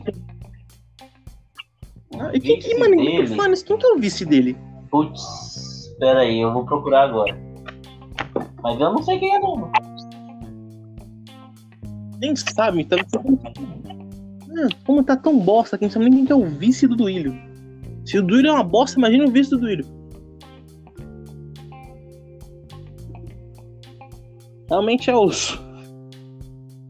ah, e quem, que, mano, dele... mano, quem que é o vice dele? Putz, pera aí, eu vou procurar agora. Mas eu não sei quem é não. Nem sabe, então. Ah, como tá tão bosta que gente sabe nem quem que é o vice do Duílio. Se o Duílio é uma bosta, imagina o vice do Duílio. Realmente é osso.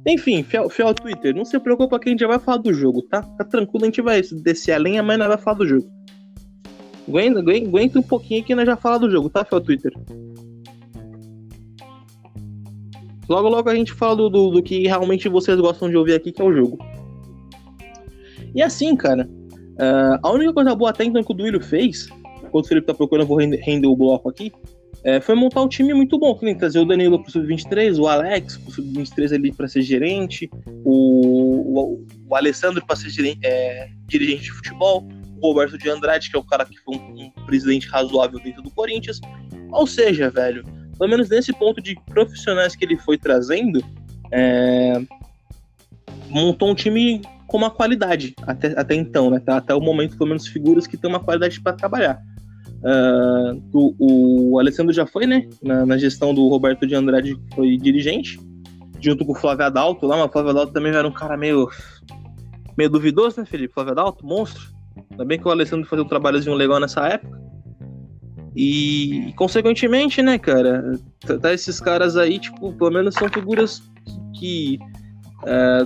Enfim, fiel, fiel Twitter, não se preocupa que a gente já vai falar do jogo, tá? Fica tranquilo, a gente vai descer a lenha, mas não vai falar do jogo. Aguenta, aguenta, aguenta um pouquinho que nós já fala do jogo, tá, fiel Twitter? Logo, logo a gente fala do, do, do, que realmente vocês gostam de ouvir aqui, que é o jogo. E assim, cara, uh, a única coisa boa até então que o Duílio fez, enquanto o Felipe tá procurando, eu vou render, render o bloco aqui, é, foi montar um time muito bom, que nem trazer o Danilo pro Sub-23, o Alex pro Sub-23 ali para ser gerente, o, o, o Alessandro para ser gerente, é, dirigente de futebol, o Roberto de Andrade, que é o cara que foi um, um presidente razoável dentro do Corinthians. Ou seja, velho, pelo menos nesse ponto de profissionais que ele foi trazendo, é, montou um time com uma qualidade até, até então, né? Tá, até o momento, pelo menos, figuras que têm uma qualidade para trabalhar. Uh, o, o, Alessandro já foi, né? Na, na, gestão do Roberto de Andrade, foi dirigente, junto com o Flávio Adalto lá, mas o Flávio Adalto também era um cara meio, meio duvidoso, né, Felipe? Flávio Adalto, monstro. Ainda bem que o Alessandro fazia um trabalhozinho legal nessa época. E, consequentemente, né, cara, tá, tá, esses caras aí, tipo, pelo menos são figuras que. É,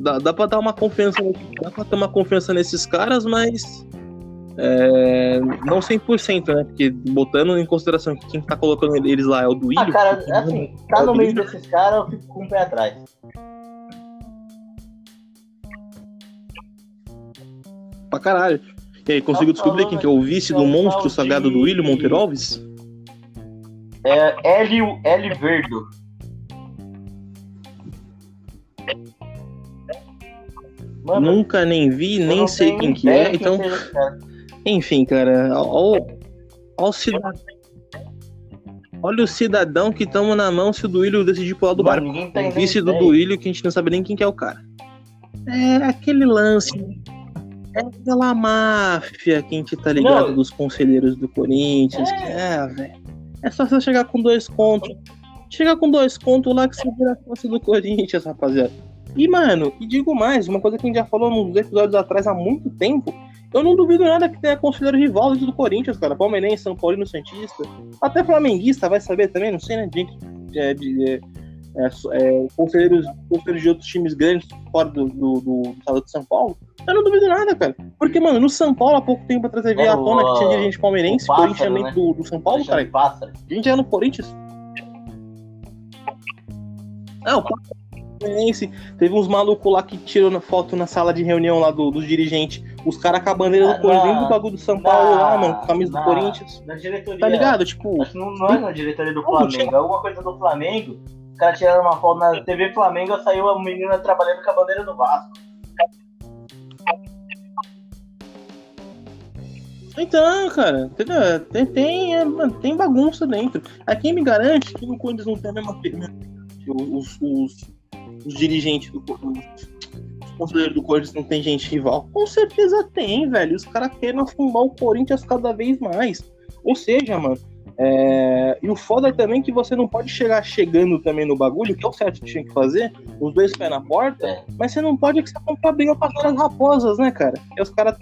dá, dá pra dar uma confiança, dá pra ter uma confiança nesses caras, mas. É, não 100%, né? Porque botando em consideração que quem tá colocando eles lá é o Duílio. Ah, cara, assim, tá é no meio desses caras, eu fico com o pé atrás. Pra caralho. E aí, conseguiu descobrir quem que é o vice do monstro sagrado do William Monteiro Alves? É Hélio, Hélio Verdo. Mano, Nunca nem vi, nem sei quem que é, então... Enfim, cara, olha o cidadão... Olha o cidadão que estamos na mão se o Duílio decidir pular do barco. O vice do Duílio que a gente não sabe nem quem que é o cara. É aquele lance é aquela máfia que a gente tá ligado não. dos conselheiros do Corinthians. É, é velho. É só você chegar com dois contos. Chegar com dois contos lá que você vira a força do Corinthians, rapaziada. E, mano, e digo mais, uma coisa que a gente já falou nos episódios atrás há muito tempo. Eu não duvido nada que tenha conselheiro rival do Corinthians, cara. Palmeirense, São Paulino, Santista. Até flamenguista vai saber também, não sei, né? De, de, de, é, é, conselheiros, conselheiros de outros times grandes fora do, do, do, estado de São Paulo, eu não duvido nada, cara. Porque, mano, no São Paulo, há pouco tempo atrás, veio à tona que tinha dirigente palmeirense, pássaro, Corinthians né? do, do São Paulo, cara. A gente era no Corinthians. Não, o Palmeirense. Teve uns malucos lá que tirou foto na sala de reunião lá do, dos dirigentes. Os caras com a bandeira do ah, Corinthians, do bagulho do São Paulo lá, mano, com a camisa do Corinthians. Na diretoria. Tá ligado? Tipo. Não, não é na diretoria do Flamengo, é alguma coisa do Flamengo os caras tiraram uma foto na TV Flamengo, saiu a menina trabalhando com a bandeira do Vasco. Então, cara, tem, tem, é, tem bagunça dentro. Aqui me garante que no Corinthians não tem a mesma os, os, os dirigentes do os conselheiros do Corinthians não tem gente rival? Com certeza tem, velho. Os caras querem afundar o Corinthians cada vez mais. Ou seja, mano, é... E o foda é também que você não pode chegar chegando também no bagulho, que é o certo que tinha que fazer, os dois pés na porta, é. mas você não pode que você comprar briga com as raposas, né, cara? E os caras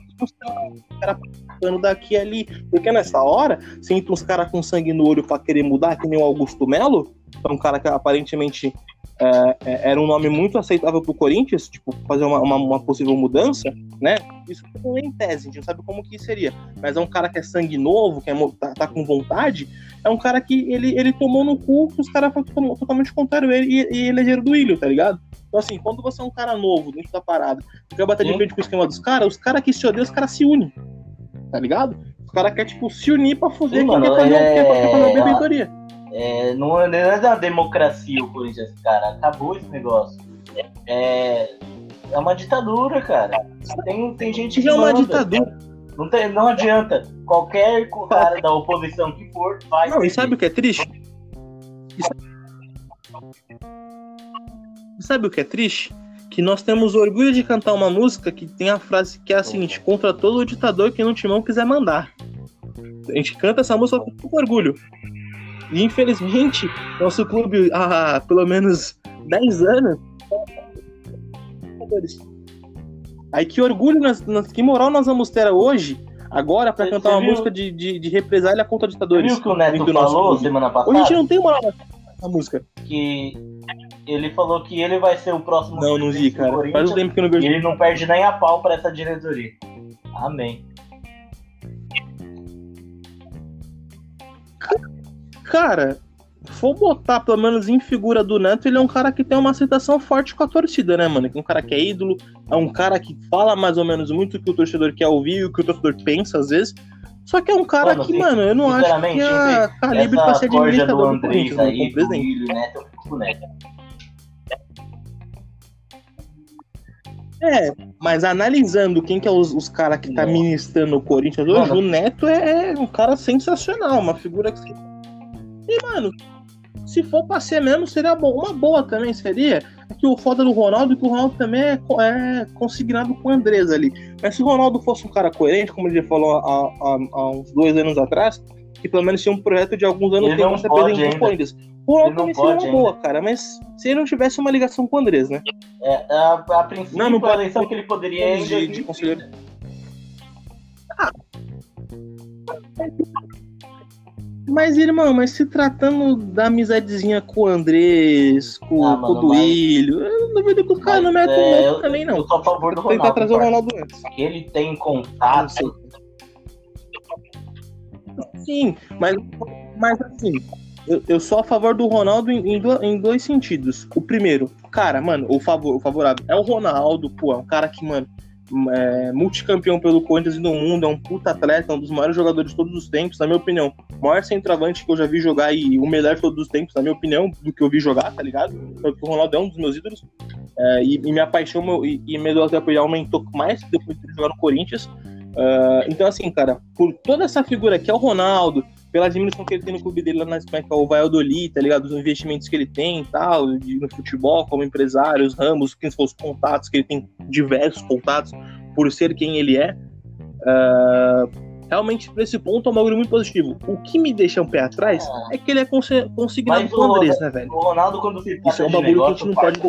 cara passando daqui ali. Porque nessa hora, entra uns caras com sangue no olho pra querer mudar, que nem o Augusto Melo, Foi um cara que aparentemente é, é, era um nome muito aceitável pro Corinthians, tipo, fazer uma, uma, uma, possível mudança, né? Isso não é em tese, a gente não sabe como que seria. Mas é um cara que é sangue novo, que é, tá, tá, com vontade, é um cara que ele, ele tomou no cu que os caras foram totalmente contrário ele e, e elegeram do Ilho, tá ligado? Então, assim, quando você é um cara novo dentro da parada, quer bater de frente com o esquema dos caras, os caras que se odeiam, os caras se unem, tá ligado? Os caras querem, tipo, se unir pra foder Sim, quem mano, quer fazer, é- quer fazer uma benfeitoria. É, não, é- não é uma democracia o Corinthians, cara. Acabou esse negócio. É, é uma ditadura, cara. Tem, tem gente que é uma manda. ditadura. Não, tem, não adianta. Qualquer cara da oposição que for, vai. Não, e sabe o que é triste? E sabe... e sabe o que é triste? Que nós temos orgulho de cantar uma música que tem a frase que é a seguinte: contra todo ditador que no timão quiser mandar. A gente canta essa música com orgulho. E infelizmente, nosso clube há pelo menos 10 anos. Aí que orgulho, nós, nós- que moral nós vamos ter hoje, agora, pra Você- cantar você uma viu? música de, de, de represália contra Você ditadores. viu o que o Neto do nosso falou clube. semana Hoje a gente passada? não tem moral na música. Que ele falou que ele vai ser o próximo Não, não vi, cara. Faz um tempo que eu não E vejo. ele não perde nem a pau pra essa diretoria. Amém. Cara, for botar pelo menos em figura do Neto, ele é um cara que tem uma aceitação forte com a torcida, né, mano? Que é um cara que é ídolo, é um cara que fala mais ou menos muito o que o torcedor quer ouvir e o que o torcedor pensa às vezes. Só que é um cara Mano, que, mano, eu não acho que é calibre pra ser administrador do Corinthians, né, como presidente. Neto, o Neto. É, mas analisando quem que é os, os caras que tá ministrando o Corinthians hoje, o Neto é, é um cara sensacional, uma figura que. E, mano, se for pra ser mesmo, seria bom. Uma boa também seria é que o foda do Ronaldo, que o Ronaldo também é, é consignado com o Andrés ali. Mas se o Ronaldo fosse um cara coerente, como ele já falou há, há- há uns dois anos atrás, que pelo menos tinha um projeto de alguns anos que não se apresentou ainda. com o Ronaldo também seria uma boa, cara, mas se ele não tivesse uma ligação com o Andrés, né? É, a, a princípio, Não, não a pode- eleição que ele poderia é em de, de 2030. Mas, irmão, mas se tratando da amizadezinha com o Andrés, com, Ah, com o Duílio, eu não duvido que os caras não o é, eu- também, não. Eu sou a favor do Vou tentar Ronaldo. trazer o. Ronaldo antes. Que ele tem contato. Sim, mas, mas assim, eu, eu sou a favor do Ronaldo em, em em dois sentidos. O primeiro, cara, mano, o, favor, o favorável é o Ronaldo, pô, é um cara que, mano, é multicampeão pelo Corinthians e do mundo, é um puta atleta, é um dos maiores jogadores de todos os tempos, na minha opinião. O maior centroavante que eu já vi jogar e o melhor de todos os tempos, na minha opinião, do que eu vi jogar, tá ligado? Porque o Ronaldo é um dos meus ídolos. É, e, e minha paixão meu- e, e meu apoiar aumentou mais depois de jogar no Corinthians. Ah, então, assim, cara, por toda essa figura que é o Ronaldo, pela admiração que ele tem no clube dele lá na Espanha, que é o Valladolid, tá ligado? Os investimentos que ele tem e tal, de- no futebol, como empresário, os ramos, quem são os contatos, que ele tem diversos contatos, por ser quem ele é. Ah, realmente, esse ponto, é um bagulho muito positivo. O que me deixa um pé atrás é que ele é consignado o Andrés, né, velho? O Ronaldo, quando se Isso é um bagulho que a negócio, gente não pode-.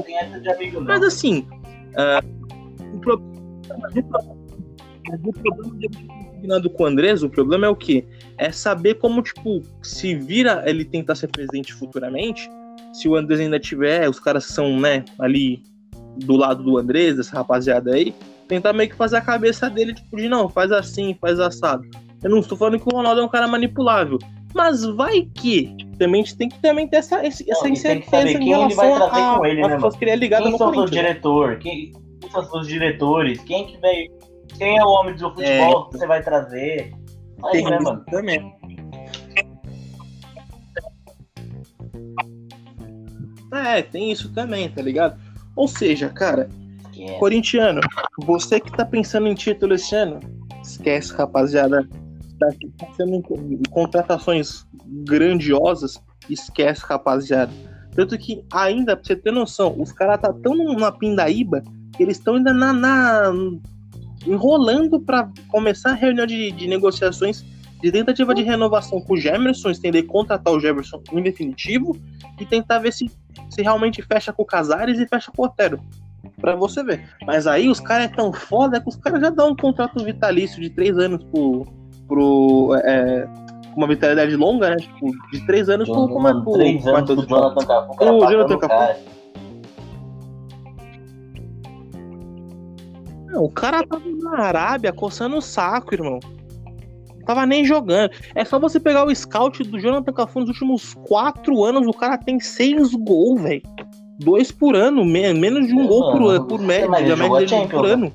Mas assim, ah, o, pro- mas o pro- mas o problema de combinado com o Andrés, o problema é o quê? É saber como, tipo, se vira ele tentar ser presidente futuramente, se o Andrés ainda tiver, os caras são, né, ali do lado do Andrés, dessa rapaziada aí, tentar meio que fazer a cabeça dele, tipo, de não, faz assim, faz assado. Eu não estou falando que o Ronaldo é um cara manipulável. Mas vai que também a gente tem que também ter essa, essa Não, incerteza em relação a, com ele, a né, pessoas que ele é ligado Quem no são Corinthians. diretores? Quem, quem são seus diretores? Quem que veio? Quem é o homem do futebol que você vai trazer? Aí, Tem né, mano? também. É, tem isso também, tá ligado? Ou seja, cara, Que é- corintiano, você que tá pensando em título esse ano, esquece, rapaziada. Tá pensando em co- em contratações grandiosas, esquece, rapaziada. Tanto que, ainda, pra você ter noção, os caras tá tão numa pindaíba que eles estão ainda na, na- enrolando pra começar a reunião de, de negociações de tentativa de renovação com o Gemerson, estender contratar o Jefferson em definitivo e tentar ver se, se realmente fecha com o Casares e fecha com o Otero. Pra você ver. Mas aí os caras é tão foda que os caras já dão um contrato vitalício de três anos pro. pro. É, uma vitalidade longa, né? Tipo, de três anos pro, pro, Mano, pro, três pro anos do Jonathan Cafu, o Jonathan Cafu. Não, o cara tava na Arábia coçando o saco, irmão. Não tava nem jogando. É só você pegar o scout do Jonathan Cafu nos últimos quatro anos, o cara tem seis gols, velho. Dois por ano, me- menos de um É, gol por, mano, por mas média, a média a dele por Champions, ano.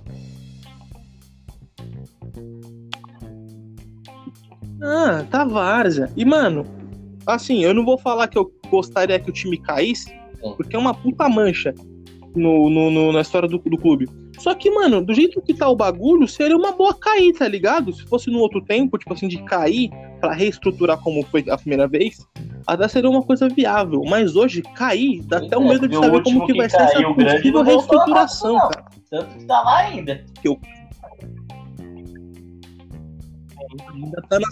Ah, tá várzea. E, mano, assim, eu não vou falar que eu gostaria que o time caísse, porque é uma puta mancha no, no- no- na história do, do clube. Só que, mano, do jeito que tá o bagulho, seria uma boa cair, tá ligado? Se fosse no outro tempo, tipo assim, de cair pra reestruturar como foi a primeira vez, até seria uma coisa viável. Mas hoje, cair, dá até um É, medo de o saber como que que vai ser essa possível reestruturação, cara. Tanto que tá lá ainda. Ainda tá na.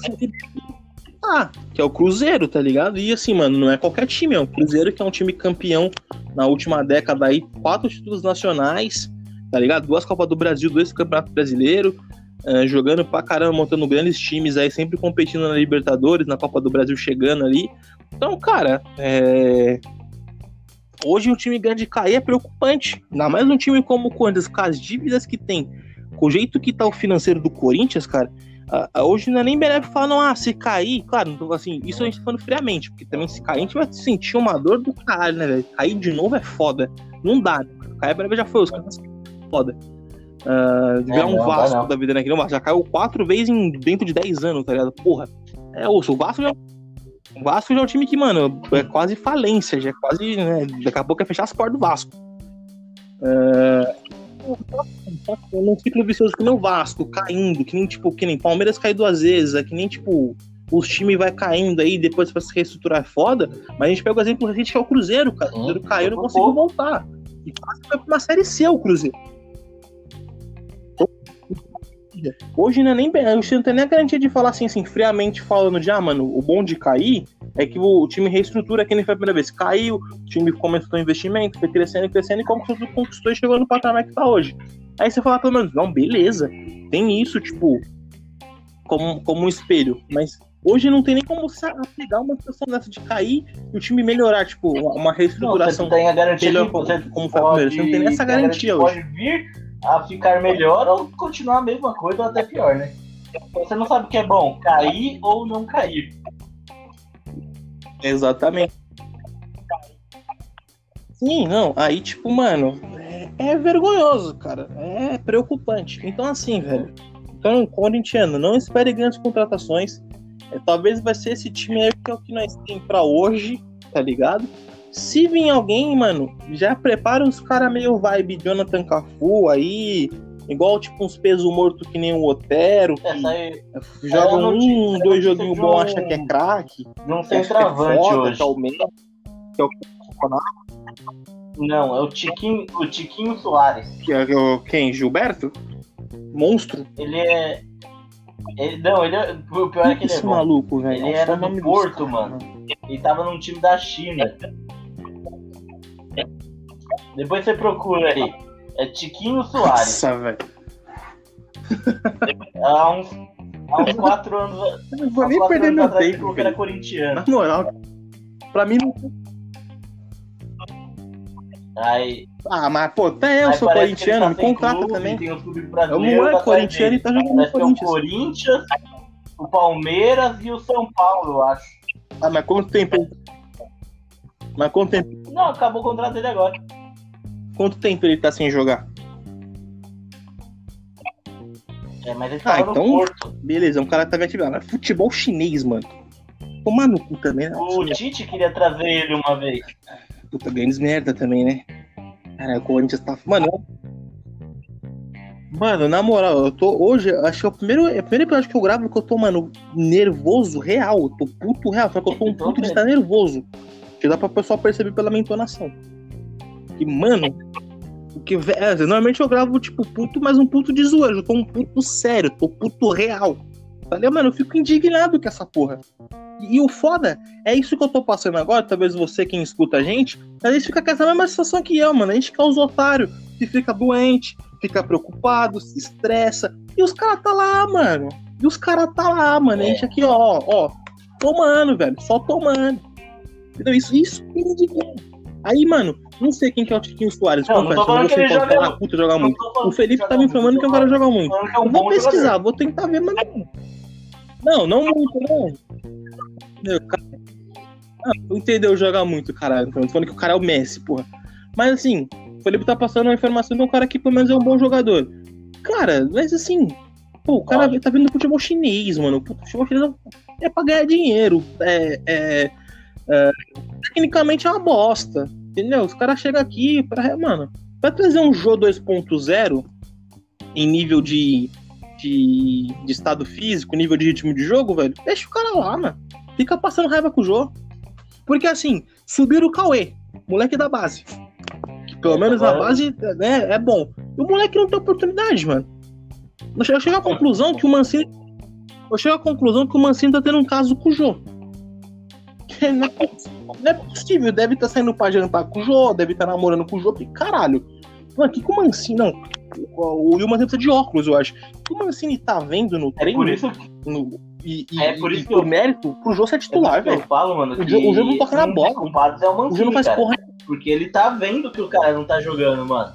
Ah, que é o Cruzeiro, tá ligado? E assim, mano, não é qualquer time, é o Cruzeiro que é um time campeão na última década aí, quatro títulos nacionais, tá ligado? Duas Copas do Brasil, dois Campeonato Brasileiro, eh, jogando pra caramba, montando grandes times aí, sempre competindo na Libertadores, na Copa do Brasil chegando ali. Então, cara, é... hoje um time grande cair é preocupante. Ainda mais um time como o Corinthians, com as dívidas que tem, com o jeito que tá o financeiro do Corinthians, cara, ah, hoje não é nem benéfico falar, não, ah, se cair, claro, tô- assim, isso a gente tá falando friamente, porque também se cair a gente vai sentir uma dor do caralho, né, velho? Cair de novo é foda. Não dá, né? Cair breve já foi, os caras foda. É, virar um não, Vasco não. da vida, né? Que não, já caiu quatro vezes em, dentro de 10 anos, tá ligado? Porra. É osso, o Vasco já. O Vasco já é um time que, mano, é quase falência, já é quase, né? Daqui a pouco é fechar as portas do Vasco. É, num ciclo vicioso que nem o Vasco, caindo, que nem, tipo, que nem Palmeiras cai duas vezes, é que nem, tipo, os times vai caindo aí, depois pra se reestruturar é foda, mas a gente pega o exemplo recente que é o Cruzeiro, cara. O Cruzeiro caiu e não conseguiu voltar. E quase foi pra uma série C o Cruzeiro. Hoje não é nem gente não tem nem a garantia de falar assim, assim, friamente falando de, ah, mano, o bom de cair é que o, time reestrutura que nem foi a primeira vez. Caiu, o time começou o investimento, foi crescendo, crescendo e conquistou, conquistou e chegou no patamar que tá hoje. Aí você fala pelo menos, não, beleza, tem isso, tipo, como, como um espelho. Mas hoje não tem nem como você pegar uma situação dessa de cair e o time melhorar, tipo, uma, uma Não, você reestruturação. tem a garantia melhor que como- você como foi a primeira, você não tem essa tem a garantia Pode vir a ficar melhor ou continuar a mesma coisa ou até pior, né? Você não sabe o que é bom, cair ou não cair. Exatamente. Sim, não. Aí, tipo, mano, é, é vergonhoso, cara. É preocupante. Então, assim, velho. Então, corintiano, não espere grandes contratações. É, talvez vai ser esse time aí que é o que nós temos pra hoje, tá ligado? Se vir alguém, mano, já prepara os caras meio vibe Jonathan Cafu aí, igual tipo uns peso morto que nem o Otero, que Essa aí joga é, um, notícia- dois joguinhos bons, um- acha que é craque. um acha que é hoje. que é o meio, que é o Não, é o Tiquinho, o Tiquinho Soares. que é o quem? Gilberto? Monstro? Ele é. Ele, não, ele é. O pior é que ele é bom. maluco, velho. Ele Nossa, era o do nome dos Porto, mano. Ele tava num time da China. Depois você procura aí. É Tiquinho Soares. Nossa, velho. Há uns, há uns quatro anos. Eu não vou nem perder meu atrás tempo, era corintiano. Na moral, pra mim não. Aí, Ah, mas pô, até eu aí sou corintiano, tá me contrata clube, também. Tem os clubes É um brasileiros. moleque atrás corintiano e tá jogando no é o Corinthians. Corinthians, o Palmeiras e o São Paulo, eu acho. Ah, mas quanto tempo? Mas quanto tempo, Não, acabou o contrato dele agora. quanto tempo ele tá sem jogar? É, mas ele Ah, tava então- Porto. Beleza, um cara tá atividade. Mas futebol chinês, mano. Tomar no cu também, né? O Tite queria trazer ele uma vez. Puta, grandes merda também, né? Cara, o Corinthians tá. Mano. Mano, na moral, eu tô. Hoje, acho que é o primeiro, é o primeiro episódio que eu gravo que eu tô, mano, nervoso real. Eu tô puto real. Só que eu tô um puto de estar nervoso. Que dá pra pessoal perceber pela minha entonação. Que, mano. O que, vé- é, normalmente eu gravo, tipo, puto, mas um puto de zoeiro. Eu tô um puto sério, tô puto real. Ligado? Mano, eu fico indignado com essa porra. E, e o foda é isso que eu tô passando agora. Talvez você, quem escuta a gente, a gente fica com essa mesma situação que eu, mano. A gente que é os otários, que fica doente, fica preocupado, se estressa. E os caras tá lá, mano. E os caras tá lá, mano. A gente aqui, ó, ó, ó. tomando, velho. Só tomando. Entendeu? Isso, isso tem. Aí, mano, não sei quem que é o Tiquinho Soares. Não, não tô confesso, falando que sei ele qual joga puta, joga Não muito. falando O Felipe tá me informando que o cara joga muito. falando é um vou pesquisar, jogador. vou tentar ver, mas não. Não, não muito, não. Meu, cara. Ah, tu entendeu jogar muito, caralho. Tô falando que o cara é o Messi, porra. Mas assim, o Felipe tá passando uma informação de um cara que pelo menos é um bom jogador. Cara, mas assim, pô, o cara Lógico. tá vindo do futebol chinês, mano. O futebol chinês é pra ganhar dinheiro. É, é- é- tecnicamente é uma bosta. Entendeu? Os caras chegam aqui pra. Mano, pra trazer um Jô 2.0 em nível de, de, de estado físico, nível de ritmo de jogo, velho, deixa o cara lá, mano. Fica passando raiva com o Jô. Porque assim, subiram o Cauê, moleque da base. Que pelo É, menos na base né, é bom. E o moleque não tem oportunidade, mano. Eu chego, à conclusão que o Mancini. Eu chego à conclusão que o Mancini tá tendo um caso com o Jô. Que Não é, não é possível, deve estar saindo pra jantar com o Jô, deve estar namorando com o Jô, que caralho. Mano, que que o Mancini. Não, o, o Mancini precisa de óculos, eu acho. O que o Mancini tá vendo no É treino por isso que no- e, e, É por isso e que eu- mérito pro Jô ser é titular, que velho. eu falo, mano, O que Jô- o Jô não toca na bola. é o O Jô Mancini, não faz cara. porra. Porque ele tá vendo que o cara não tá jogando, mano.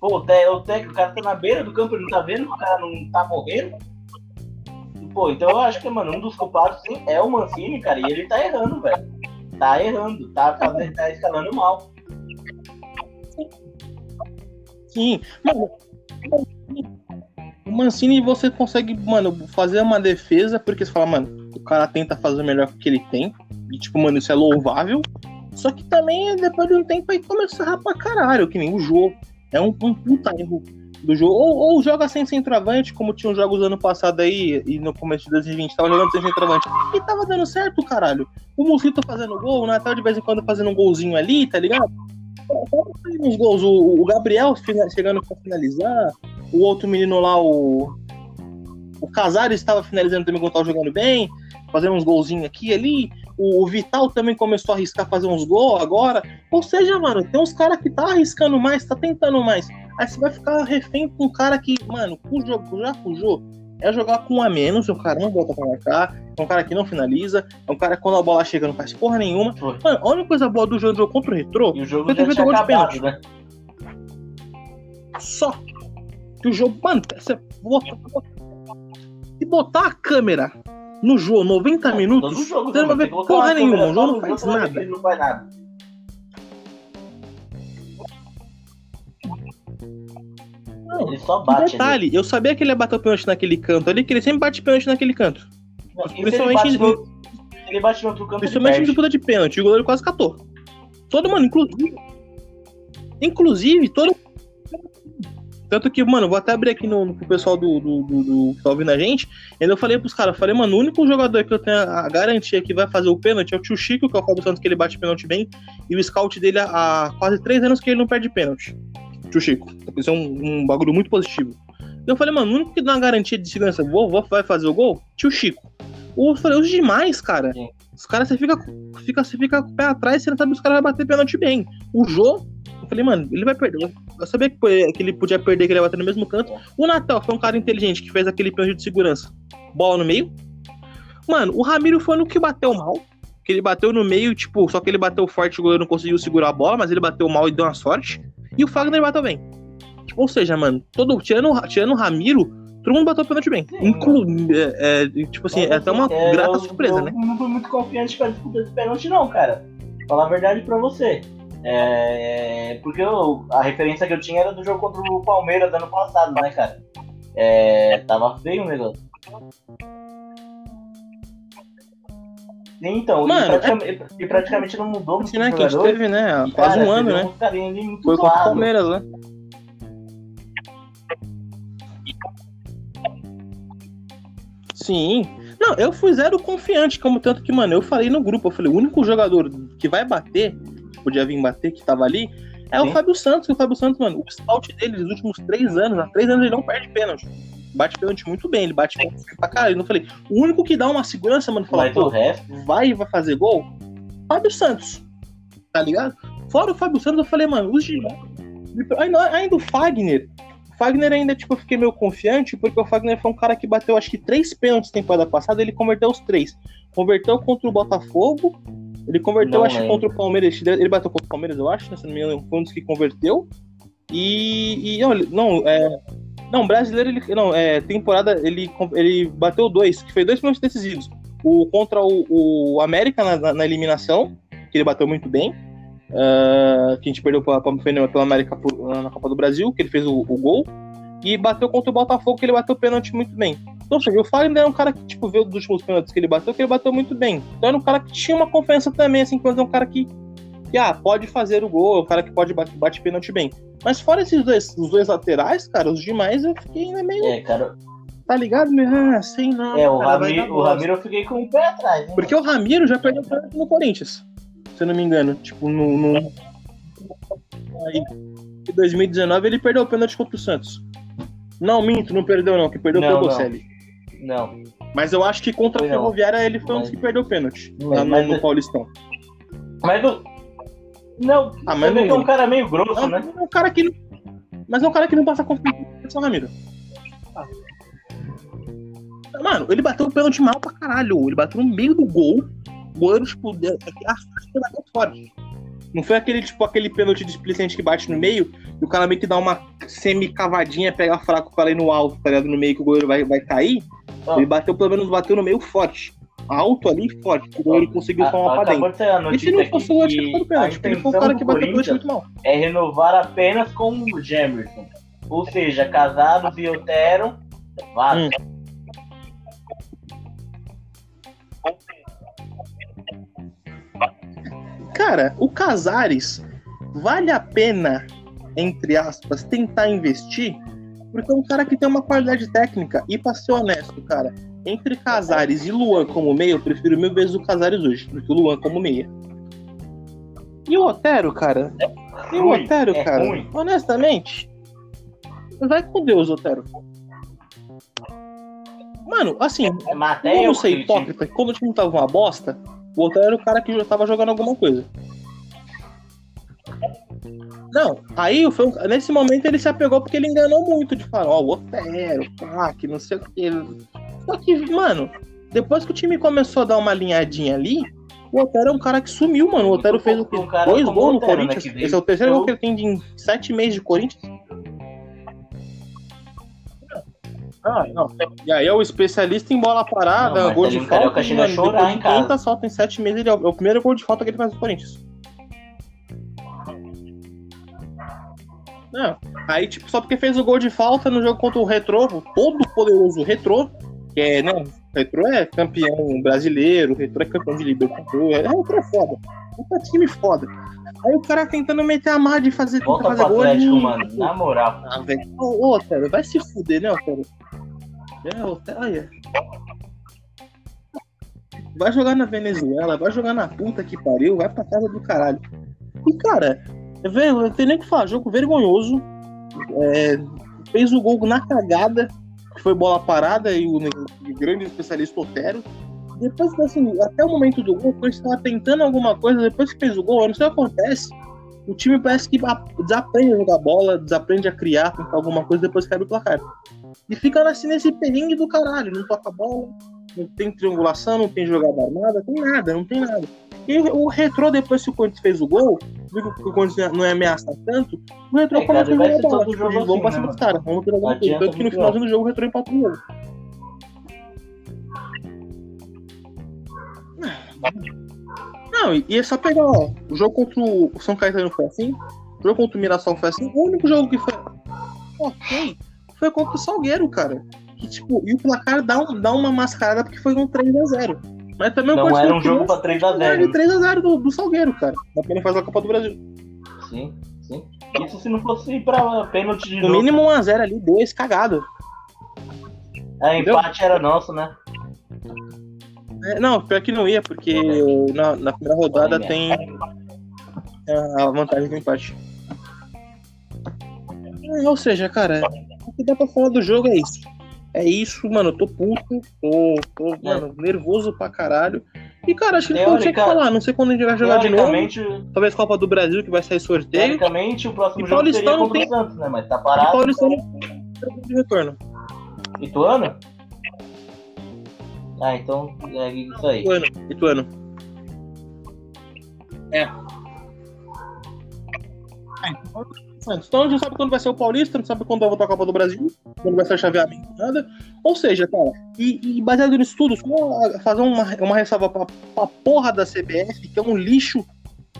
Pô, o, te, o, te, o cara tá na beira do campo, ele não tá vendo que o cara não tá morrendo. Pô, então eu acho que, mano, um dos culpados sim é o Mancini, cara, e ele tá errando, velho. Tá errando, tá, fazendo, tá escalando mal. Sim, mano. O Mancini você consegue, mano, fazer uma defesa porque você fala, mano, o cara tenta fazer o melhor que ele tem. E, tipo, mano, isso é louvável. Só que também, depois de um tempo, aí começa a errar pra caralho, que nem o jogo. É um, um puta erro do jogo. Ou, ou joga sem centroavante, como tinha os jogos ano passado aí, e no começo de 2020 tava jogando sem centroavante. E tava dando certo, caralho. O Mosquito fazendo gol, o Natal de vez em quando fazendo um golzinho ali, tá ligado? uns gols. O, o Gabriel chegando pra finalizar. O outro menino lá, o. O Casares estava finalizando também quando tava jogando bem. Fazendo uns golzinhos aqui e ali. O Vital também começou a arriscar fazer uns gols agora. Ou seja, mano, tem uns caras que tá arriscando mais, tá tentando mais. Aí você vai ficar refém com um cara que, mano, o jogo já fujou. É jogar com um a menos, o cara não volta pra marcar, é um cara que não finaliza, é um cara que quando a bola chega não faz porra nenhuma. Foi. Mano, a única coisa boa do jogo, contra o Retrô E o jogo Foi ter tinha gol de acabado, né? só que o jogo. Mano, você bota- se botar a câmera no jogo 90 minutos, jogo, você não vai ver porra uma nenhuma. O jogo não faz você vai ver que nada. Não. Ele só bate. ali. detalhe, eu sabia que ele ia bater o pênalti naquele canto ali, que ele sempre bate pênalti naquele canto. Não, Principalmente ele bate no, ele bate no outro canto, ele Principalmente em disputa de pênalti. O goleiro quase catou. Todo, mano, inclusive. Inclusive, todo. Tanto que, mano, vou até abrir aqui no, no pro pessoal do, do, do, do- que tá ouvindo a gente. Ainda eu falei pros caras, falei, mano, o único jogador que eu tenho a garantia que vai fazer o pênalti é o tio Chico, que é o Fábio Santos, que ele bate pênalti bem. E o scout dele há, há quase três anos que ele não perde pênalti. Tio Chico. Isso é um, um bagulho muito positivo. Eu falei, mano, o único que dá uma garantia de segurança vou, vai fazer o gol? Tio Chico. Eu falei, os demais, cara. Sim. Os caras, você fica, fica, você fica com o pé atrás, você não sabe se os caras vão bater pênalti bem. O Jô, eu falei, mano, ele vai perder. Eu sabia que, que ele podia perder, que ele ia bater no mesmo canto. O Natal foi um cara inteligente que fez aquele pênalti de segurança. Bola no meio. Mano, o Ramiro foi no que bateu mal. Que ele bateu no meio, tipo, só que ele bateu forte, o goleiro não conseguiu segurar a bola, mas ele bateu mal e deu uma sorte. E o Fagner bateu bem. Tipo, ou seja, mano, todo, tirando, tirando o Ramiro, todo mundo bateu pênalti bem. Sim, Inclu é, é, tipo assim, é até uma É, grata eu- surpresa, eu né? Não fui muito confiante pra disputa de pênalti, não, cara. Falar a verdade pra você. É, porque eu- a referência que eu tinha era do jogo contra o Palmeiras ano passado, né, cara? É, tava feio o negócio. Então, Mano, e, praticamente, e praticamente não mudou muito né, que a gente teve, né? há E, Quase cara, um ano, né? muito Foi contra o. Palmeiras, né? Sim. Não, eu fui zero confiante, como tanto que, mano, eu falei no grupo, eu falei, o único jogador que vai bater, que podia vir bater, que tava ali, é o Sim. Fábio Santos. E o Fábio Santos, mano, o scout dele nos últimos três anos, há três anos ele não perde pênalti. Bate pênalti muito bem, ele bate pênalti pra caralho. Eu não falei, o único que dá uma segurança, mano, falar, pô, vai e vai fazer gol, Fábio Santos. Tá ligado? Fora o Fábio Santos, eu falei, mano, os de. Ainda, ainda o Fagner. O Fagner ainda, tipo, eu fiquei meio confiante, porque o Fagner foi um cara que bateu, acho que, três pênaltis temporada passada, ele converteu os três. Converteu contra o Botafogo, ele converteu, Não acho que, lembro. contra o Palmeiras. Ele bateu contra o Palmeiras, eu acho, né, se não me engano, foi um dos que converteu. E, e olha, não, é, não, brasileiro, ele, não, é, temporada, ele, ele bateu dois, que foi dois pênaltis decisivos. O contra o, o América na, na- na eliminação, que ele bateu muito bem. ah, que a gente perdeu pela, pela, América por- na Copa do Brasil, que ele fez o, o gol. E bateu contra o Botafogo, que ele bateu pênalti muito bem. Então, ou seja, o Fagner é um cara que, tipo, veio dos últimos pênaltis que ele bateu, que ele bateu muito bem. Então era um cara que tinha uma confiança também, assim, quando é um cara que, que ah, pode fazer o gol, é um cara que pode bate, bate pênalti bem. Mas fora esses dois, os dois laterais, cara, os demais eu fiquei ainda meio, É, cara. tá ligado? Meio, Ah, sei não. É, o, cara, Ramiro, o. Ramiro eu fiquei com o pé atrás, hein? Porque o Ramiro já perdeu pênalti no Corinthians, se eu não me engano. Tipo, no. no... Aí, em 2019 ele perdeu o pênalti contra o Santos. Não, minto, não perdeu não, que perdeu foi Não, o não. Bocelli. Não. Mas eu acho que contra a Foi não. Ferroviária ele foi um dos Mas- que perdeu o pênalti. Não, Lá no, mas- no Paulistão. Mas o. Não, Ah, mas não- é um cara meio grosso, É né? um cara que. não- Mas é um cara que não passa confiança, Ramiro. Mano, ele bateu o pênalti mal pra caralho. Ele bateu no meio do gol. O goleiro, tipo, que ele bateu forte. Não foi aquele, tipo, aquele pênalti displicente que bate no meio e o cara meio que dá uma semi-cavadinha, pega fraco pra ir no alto, tá ligado? No meio que o goleiro vai, vai cair. Ó. Ele bateu, pelo menos, bateu no meio forte. Alto ali, forte. que O goleiro conseguiu tomar pra dentro. E se não fosse o tinha que ficado a pênalti. Porque ele foi o intenção cara que bateu o pênalti muito mal. é renovar apenas com o Jamerson. Ou seja, Casados e Otero, vaza. Hum. Cara, o Casares vale a pena, entre aspas, tentar investir, porque é um cara que tem uma qualidade técnica. E pra ser honesto, cara, entre Casares e Luan como meia, eu prefiro mil vezes o Casares hoje, do que o Luan como meia. E o Otero, cara? E o ruim, Otero, é cara? ruim. Honestamente, vai com Deus, Otero. Mano, assim, Mas até eu ser critico. hipócrita, que quando o time tava uma bosta, o Otero era o cara que já tava jogando alguma coisa. Não, aí foi um- nesse momento ele se apegou porque ele enganou muito de falar, ó, o Otero, pá, que não sei o que. Só que, mano, depois que o time começou a dar uma alinhadinha ali, o Otero é um cara que sumiu, mano. O Otero fez o quê? Um cara Dois gols no né, Corinthians. veio Esse é o terceiro gol que ele tem de- em sete meses de Corinthians. Ah, não. E aí é o especialista em bola parada, Não, gol de falta. chega mano, chorar depois em de casa. 30 falta em 7 meses, ele é o, é o primeiro gol de falta que ele faz no Corinthians. Não, aí tipo, só porque fez o gol de falta no jogo contra o Retrô, o todo poderoso Retrô, que é, né, o Retrô é campeão brasileiro, o Retrô é campeão de Libertadores, é um Retrô foda, um time foda. Aí o cara tentando meter a mar de fazer, Volta fazer gol Atlético, e- mano. Na moral. ah, velho. Ô, ô, Otero, vai se fuder, né, Otero? É, Otero, olha. Vai jogar na Venezuela, vai jogar na puta que pariu, vai pra casa do caralho. E, cara, velho, não tem nem o que falar, jogo vergonhoso. É, fez o gol na cagada, que foi bola parada, e o, o grande especialista Otero. Depois, assim, até o momento do gol, quando estava tentando alguma coisa, depois que fez o gol, não sei o que acontece. O time parece que desaprende a jogar bola, desaprende a criar, tentar alguma coisa depois abre o placar. E fica assim nesse perrengue do caralho, não toca bola, não tem triangulação, não tem jogada armada, tem nada, não tem nada. E o retrô, depois que o Corinthians fez o gol, viu que o Corinthians não é ameaçar tanto, o retrô É, começou a jogar ser bola. Tipo, jogo vamos assim, pra né, cima dos caras, vamos ter alguma coisa. Tanto que no finalzinho do jogo o retrô empatou o jogo. Não, e, e é só pegar, ó, o jogo contra o São Caetano foi assim, o jogo contra o Mirassol foi assim, o único jogo que foi ok foi contra o Salgueiro, cara. Que, tipo, e o placar dá, um, dá uma mascarada porque foi um 3x0. Mas também Não era um jogo pra 3x0. de 3x0 do, do Salgueiro, cara. Da pena faz a Copa do Brasil. Sim, sim. Isso se não fosse ir pra pênalti de No novo. mínimo 1x0 ali, 2 cagado. A empate era nosso, né? É, não, pior que não ia, porque na, na primeira rodada Olha, tem a vantagem do empate. É, ou seja, cara, o que dá pra falar do jogo é isso. É isso, mano. Eu tô puto, tô, tô É. mano, nervoso pra caralho. E, cara, acho que que tinha que falar. Não sei quando a gente vai jogar de novo. Talvez Copa do Brasil, que vai sair sorteio. teoricamente, o próximo E jogo seria Paulistão contra tem- o Santos, né? Mas tá E parado. Paulistão não de retorno. Ituano? Ah, então é isso aí. Ituano. Ituano. É. Então a gente não sabe quando vai ser o Paulista, não sabe quando vai voltar a Copa do Brasil, quando vai ser o chaveamento, nada. Ou seja, cara, e, e baseado nisso tudo, só fazer uma, uma ressalva pra, pra porra da CBF, que é um lixo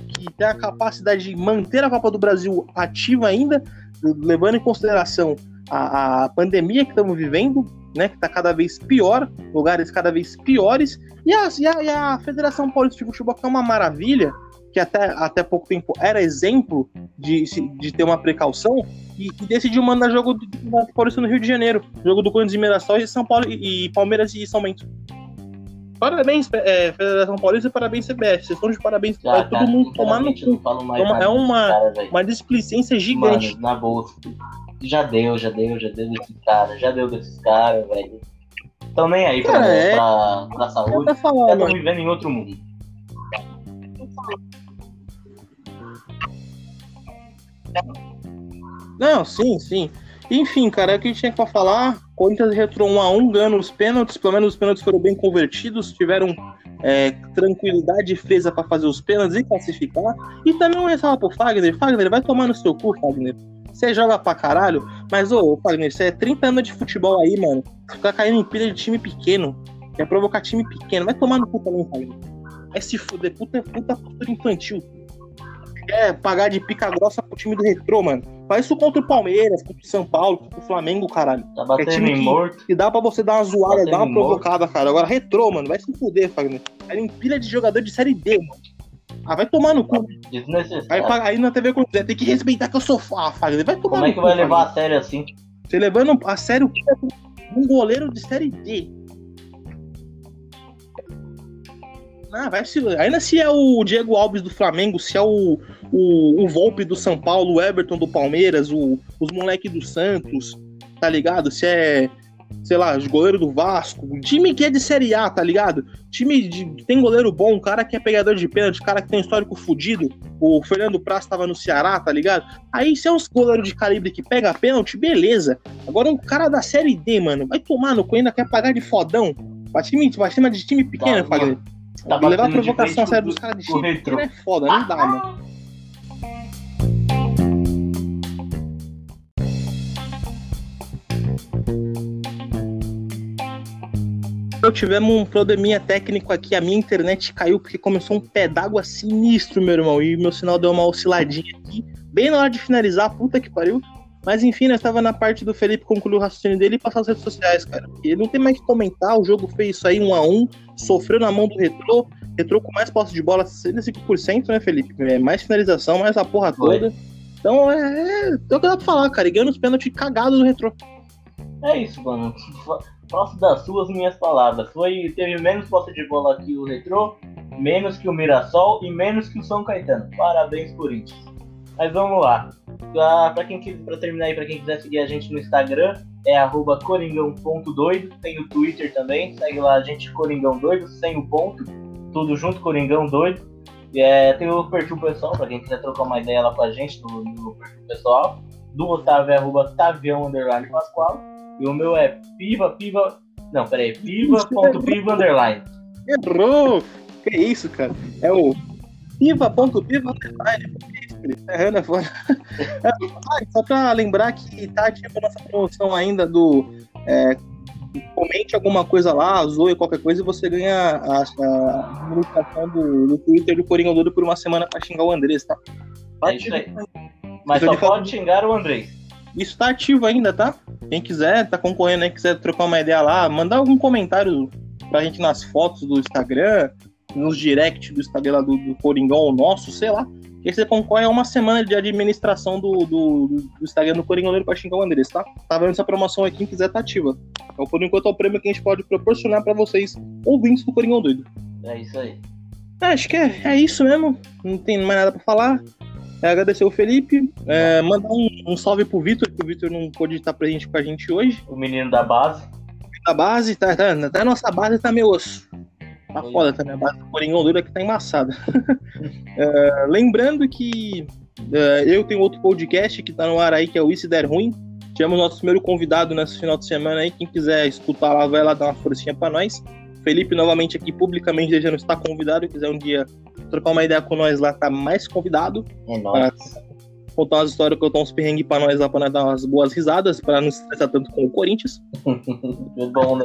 que tem a capacidade de manter a Copa do Brasil ativa ainda, levando em consideração a, a pandemia que estamos vivendo, né, que está cada vez pior, lugares cada vez piores, e a, e a, e a Federação Paulista de Futebol, que é uma maravilha, que até, até pouco tempo era exemplo de, de ter uma precaução, e, e decidiu mandar jogo do Campeonato Paulista no Rio de Janeiro, jogo do Corinthians e Mirassol e São Paulo e, e Palmeiras e São Bento. Parabéns, é, Federação Paulista, e parabéns, CBF. Vocês estão de parabéns para todo cara, mundo tomar no cu. É uma- é uma- displicência gigante. Mano, na bolsa. Já deu, já deu, já deu desses caras, já deu desses caras, velho. Estão nem aí pra, Cara, é- pra, pra saúde. Já estão vivendo em outro mundo. Não, sim, sim. Enfim, cara, é o que tinha pra falar. Corinthians retrou 1 a 1 ganhando os pênaltis. Pelo menos os pênaltis foram bem convertidos. Tiveram é, tranquilidade e frieza pra fazer os pênaltis e classificar. E também um ressalva pro Fagner. Fagner, vai tomar no seu cu, Fagner. Você joga pra caralho, mas, ô, Fagner, você é 30 anos de futebol aí, mano. Ficar caindo em pilha de time pequeno. Quer provocar time pequeno. Vai tomar no cu também, Fagner. Vai se fuder. Puta, puta postura infantil. Quer pagar de pica grossa pro time do retrô, mano. Faz isso contra o Palmeiras, contra o São Paulo, contra o Flamengo, caralho. Tá batendo time em que- morto. E dá pra você dar uma zoada, dar uma morto. provocada, cara. Agora, retrô, mano, vai se fuder, Fagner. Aí empilha de jogador de série D, mano. Ah, vai tomar no cu. Aí, aí na TV quiser, tem que respeitar que eu sou fã, Fagner. Vai tomar Como no é que cu, vai levar Fagner. a sério assim? Você levando a sério um goleiro de série D. Ah, vai se. Ainda se é o Diego Alves do Flamengo, se é o, o, o Volpe do São Paulo, o Everton do Palmeiras, o, os moleques do Santos, tá ligado? Se é, sei lá, os goleiros do Vasco, um time que é de Série A, tá ligado? Time de, tem goleiro bom, um cara que é pegador de pênalti, um cara que tem um histórico fudido, o Fernando Praz tava no Ceará, tá ligado? Aí se é uns goleiros de calibre que pega pênalti, beleza. Agora um cara da Série D, mano, vai tomar no cu, ainda quer pagar de fodão. Pra, time, pra cima de time pequeno, Fagner. Tá levar a provocação a sério dos caras de pequeno é foda, não dá, mano. Eu tivemos um probleminha técnico aqui, a minha internet caiu porque começou um pé d'água sinistro, meu irmão, e meu sinal deu uma osciladinha aqui, bem na hora de finalizar, puta que pariu. Mas enfim, nós tava na parte do Felipe concluir o raciocínio dele e passar as redes sociais, cara. Ele não tem mais o que comentar, o jogo fez isso aí um a um, sofreu na mão do Retrô, Retrô com mais posse de bola, 65%, né, Felipe? É, mais finalização, mais a porra toda. Então é, é o que dá pra falar, cara. E ganhando os pênaltis cagados do Retrô. É isso, mano. Faço das suas minhas palavras. Foi, teve menos posse de bola que o Retrô, menos que o Mirassol e menos que o São Caetano. Parabéns, Corinthians. Mas vamos lá. Pra, pra, quem, pra terminar aí, pra quem quiser seguir a gente no Instagram, é arroba coringão.doido. Tem o Twitter também, segue lá a gente, Coringão Doido, sem o ponto. Tudo junto, Coringão Doido. E, é, tem o perfil pessoal, pra quem quiser trocar uma ideia lá com a gente no, no perfil pessoal. Do Otávio é arroba Tavião Underline Pascoal. E o meu é piva, piva. Não, peraí, piva.piva underline. Errou! Que isso, cara? É o piva.piva underline. É foda. Ah, Só pra lembrar que tá ativa a nossa promoção ainda do. é, comente alguma coisa lá, zoe qualquer coisa e você ganha a, a do, do Twitter do Coringa Doido por uma semana pra xingar o Andrés, tá? É isso aí. Mas só pode xingar o Andrés. Isso tá ativo ainda, tá? Quem quiser, tá concorrendo aí, quiser trocar uma ideia lá, mandar algum comentário pra gente nas fotos do Instagram, nos direct do Instagram lá do, do Coringão nosso, sei lá. Que você concorre a uma semana de administração do, do, do Instagram do Coringão Doido pra xingar o Andrés, tá? Tá vendo essa promoção aí, quem quiser tá ativa. Então, por enquanto, é o prêmio que a gente pode proporcionar pra vocês, ouvintes do Coringão Doido. É isso aí. É, acho que é, é isso mesmo. Não tem mais nada pra falar. É, agradecer o Felipe. É, mandar um, um salve pro Vitor, que o Vitor não pôde estar presente com a gente hoje. O menino da base. A base, tá, tá, até a nossa base tá meio osso. Tá foda também, a base do Coringão doido aqui tá embaçada. É, lembrando que é, eu tenho outro podcast que tá no ar aí, que é o Isso Der Ruim. Tivemos nosso primeiro convidado nesse final de semana aí. Quem quiser escutar lá, vai lá dar uma forcinha pra nós. Felipe, novamente aqui publicamente, já não está convidado. Se quiser um dia trocar uma ideia com nós lá, tá mais convidado. É nóis. Contar umas histórias, contar uns perrengues pra nós lá, pra nós dar umas boas risadas, pra não se estressar tanto com o Corinthians. É bom, né?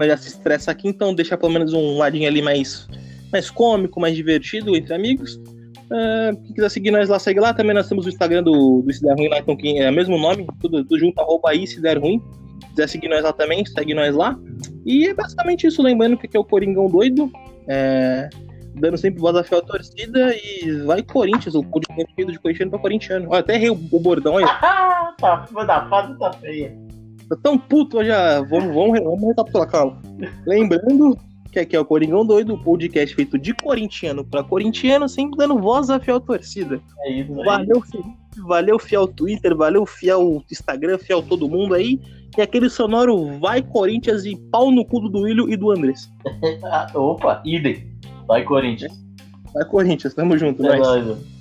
Mas já se estressa aqui, então deixa pelo menos um ladinho ali mais, mais cômico, mais divertido entre amigos. Ah, quem quiser seguir nós lá, segue lá. Também nós temos o Instagram do, do Se Der Ruim lá, então quem é o mesmo nome, tudo, tudo junto, arroba aí, Se Der Ruim. Se quiser seguir nós lá também, segue nós lá. E é basicamente isso, lembrando que aqui é o Coringão doido. é, dando sempre voz à fiel torcida e vai Corinthians, o feito de corintiano pra corintiano. Olha, até errei o, o bordão aí. Tá, da foto tá feia. Tô tão puto, já. Vamos, vamos, vamos recapitular, calma. Lembrando que aqui é o Coringão Doido, o podcast feito de corintiano pra corintiano, sempre dando voz à fiel torcida. É isso aí. Valeu, Felipe. Valeu, fiel Twitter. Valeu, fiel Instagram, fiel todo mundo aí. E aquele sonoro vai Corinthians e pau no cu do Duílio e do Andrés. Ah, Opa, idem. Vai, Corinthians. Vai Corinthians, tamo junto, É nóis.